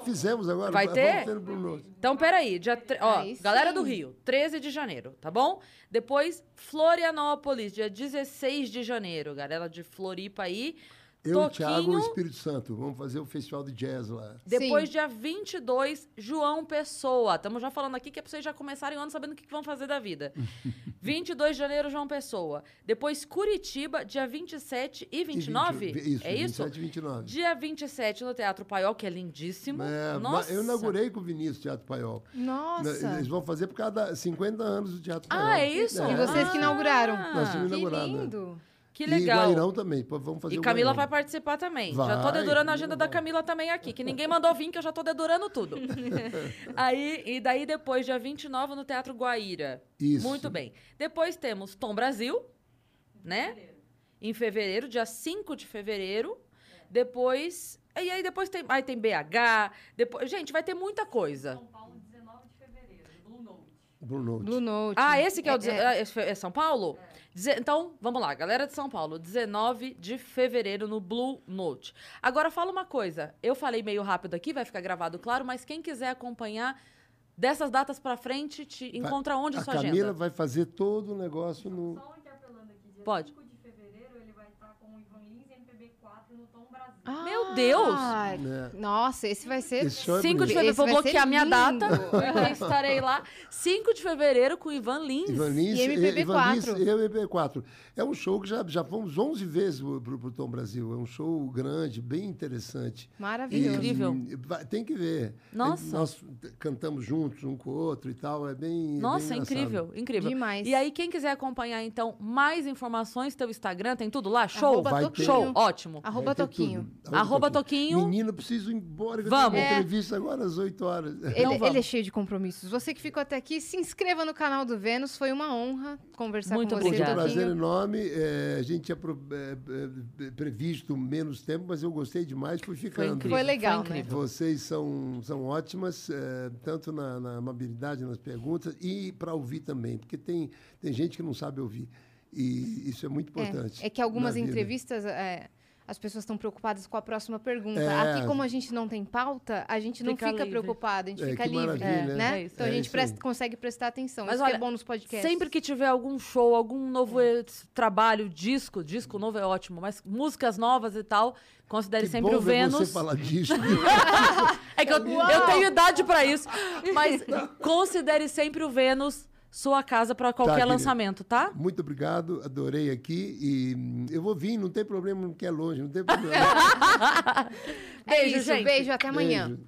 Fizemos agora. Vai ter? no Bruno. Então, peraí, dia tre- ó, Aí galera sim. do Rio, 13 de janeiro, tá bom? Depois, Florianópolis, dia 16 de janeiro, galera de Floripa aí, Eu, Thiago, Toquinho. o Espírito Santo. Vamos fazer o festival de jazz lá. Depois, Sim. dia 22, João Pessoa. Estamos já falando aqui que é pra vocês já começarem o ano sabendo o que que vão fazer da vida. 22 de janeiro, João Pessoa. Depois, Curitiba, dia 27 e 29. E 20, isso, é isso? 27 e 29. Dia 27 no Teatro Paiol, que é lindíssimo. É, Nossa. eu inaugurei com o Vinícius Teatro Paiol. Nossa. Eles vão fazer por causa da 50 anos do Teatro Paiol. Ah, é isso? E vocês que inauguraram. Nós tínhamos Que inaugurado. né? lindo. Que E legal. Guairão também. Vamos fazer E o Camila Guairão. vai participar também. já tô Vai, dedurando a agenda da vai. Camila também aqui, que ninguém mandou vir, que eu já tô dedurando tudo. Aí, e daí depois, dia 29, no Teatro Guaíra. Isso. Muito bem. Depois temos Tom Brasil, né? Em fevereiro, dia 5 de fevereiro. Depois. E aí depois tem. Aí tem BH. Depois, gente, vai ter muita coisa. Blue Note. Blue Note. Ah, esse que é o. deze- É, ah, é São Paulo? Deze- Então, vamos lá, galera de São Paulo, 19 de fevereiro no Blue Note. Agora fala uma coisa, eu falei meio rápido aqui, vai ficar gravado, claro, mas quem quiser acompanhar dessas datas pra frente, te Vai- encontra onde A sua Camila agenda? vai fazer todo o negócio no. Só interpelando aqui, dia Pode. 5 de fevereiro ele vai estar com o Ivan Lins e MPB4 Brasil. Meu Deus! Ah, né? Nossa, esse vai ser. Esse show é 5 de fevereiro, Esse vou vai ser bloquear minha lindo. data, porque estarei lá. 5 de fevereiro com Ivan Lins. Ivan Lins, E MPB4. Ivan Lins, eu e MPB4. É um show que já, já fomos 11 vezes pro, pro Tom Brasil. É um show grande, bem interessante. Maravilhoso. Incrível. E, tem que ver. Nossa. Nós cantamos juntos, um com o outro e tal. É bem. Nossa, bem incrível, incrível. Demais. E aí, quem quiser acompanhar, então, mais informações, teu Instagram, tem tudo lá? Show? Arroba Vai Toquinho. Show, ótimo. Arroba Vai ter Toquinho. Tudo. Arroba Toquinho. Menina, eu preciso ir embora. Vamos. Eu tenho É. uma entrevista agora às 8 horas. Ele, Então ele é cheio de compromissos. Você que ficou até aqui, se inscreva no canal do Vênus. Foi uma honra conversar Muito com você. Foi um prazer Toquinho. enorme. É, a gente tinha pro- é, é, previsto menos tempo, mas eu gostei demais, fui ficando. incrível. Foi legal, Foi né? Vocês são, são ótimas, é, tanto na, na amabilidade nas perguntas e para ouvir também, porque tem, tem gente que não sabe ouvir. E isso é muito importante. É, é que algumas entrevistas, é, as pessoas estão preocupadas com a próxima pergunta. É. Aqui, como a gente não tem pauta, a gente não Fica fica livre. preocupado, a gente É, fica livre. maravilha, né? é. Então a É gente presta- consegue prestar atenção. Mas isso que olha, é bom nos podcasts. Sempre que tiver algum show, algum novo eh, trabalho, disco, disco novo é ótimo, mas músicas novas e tal, considere Que sempre bom o ver Vênus. você falar disso. É que eu, eu tenho idade pra isso, mas considere sempre o Vênus sua casa pra qualquer querida. lançamento, tá? muito obrigado, adorei aqui. E hum, eu vou vir, não tem problema, porque é longe, não tem problema. É Beijo, isso, gente. beijo, até amanhã. Beijo.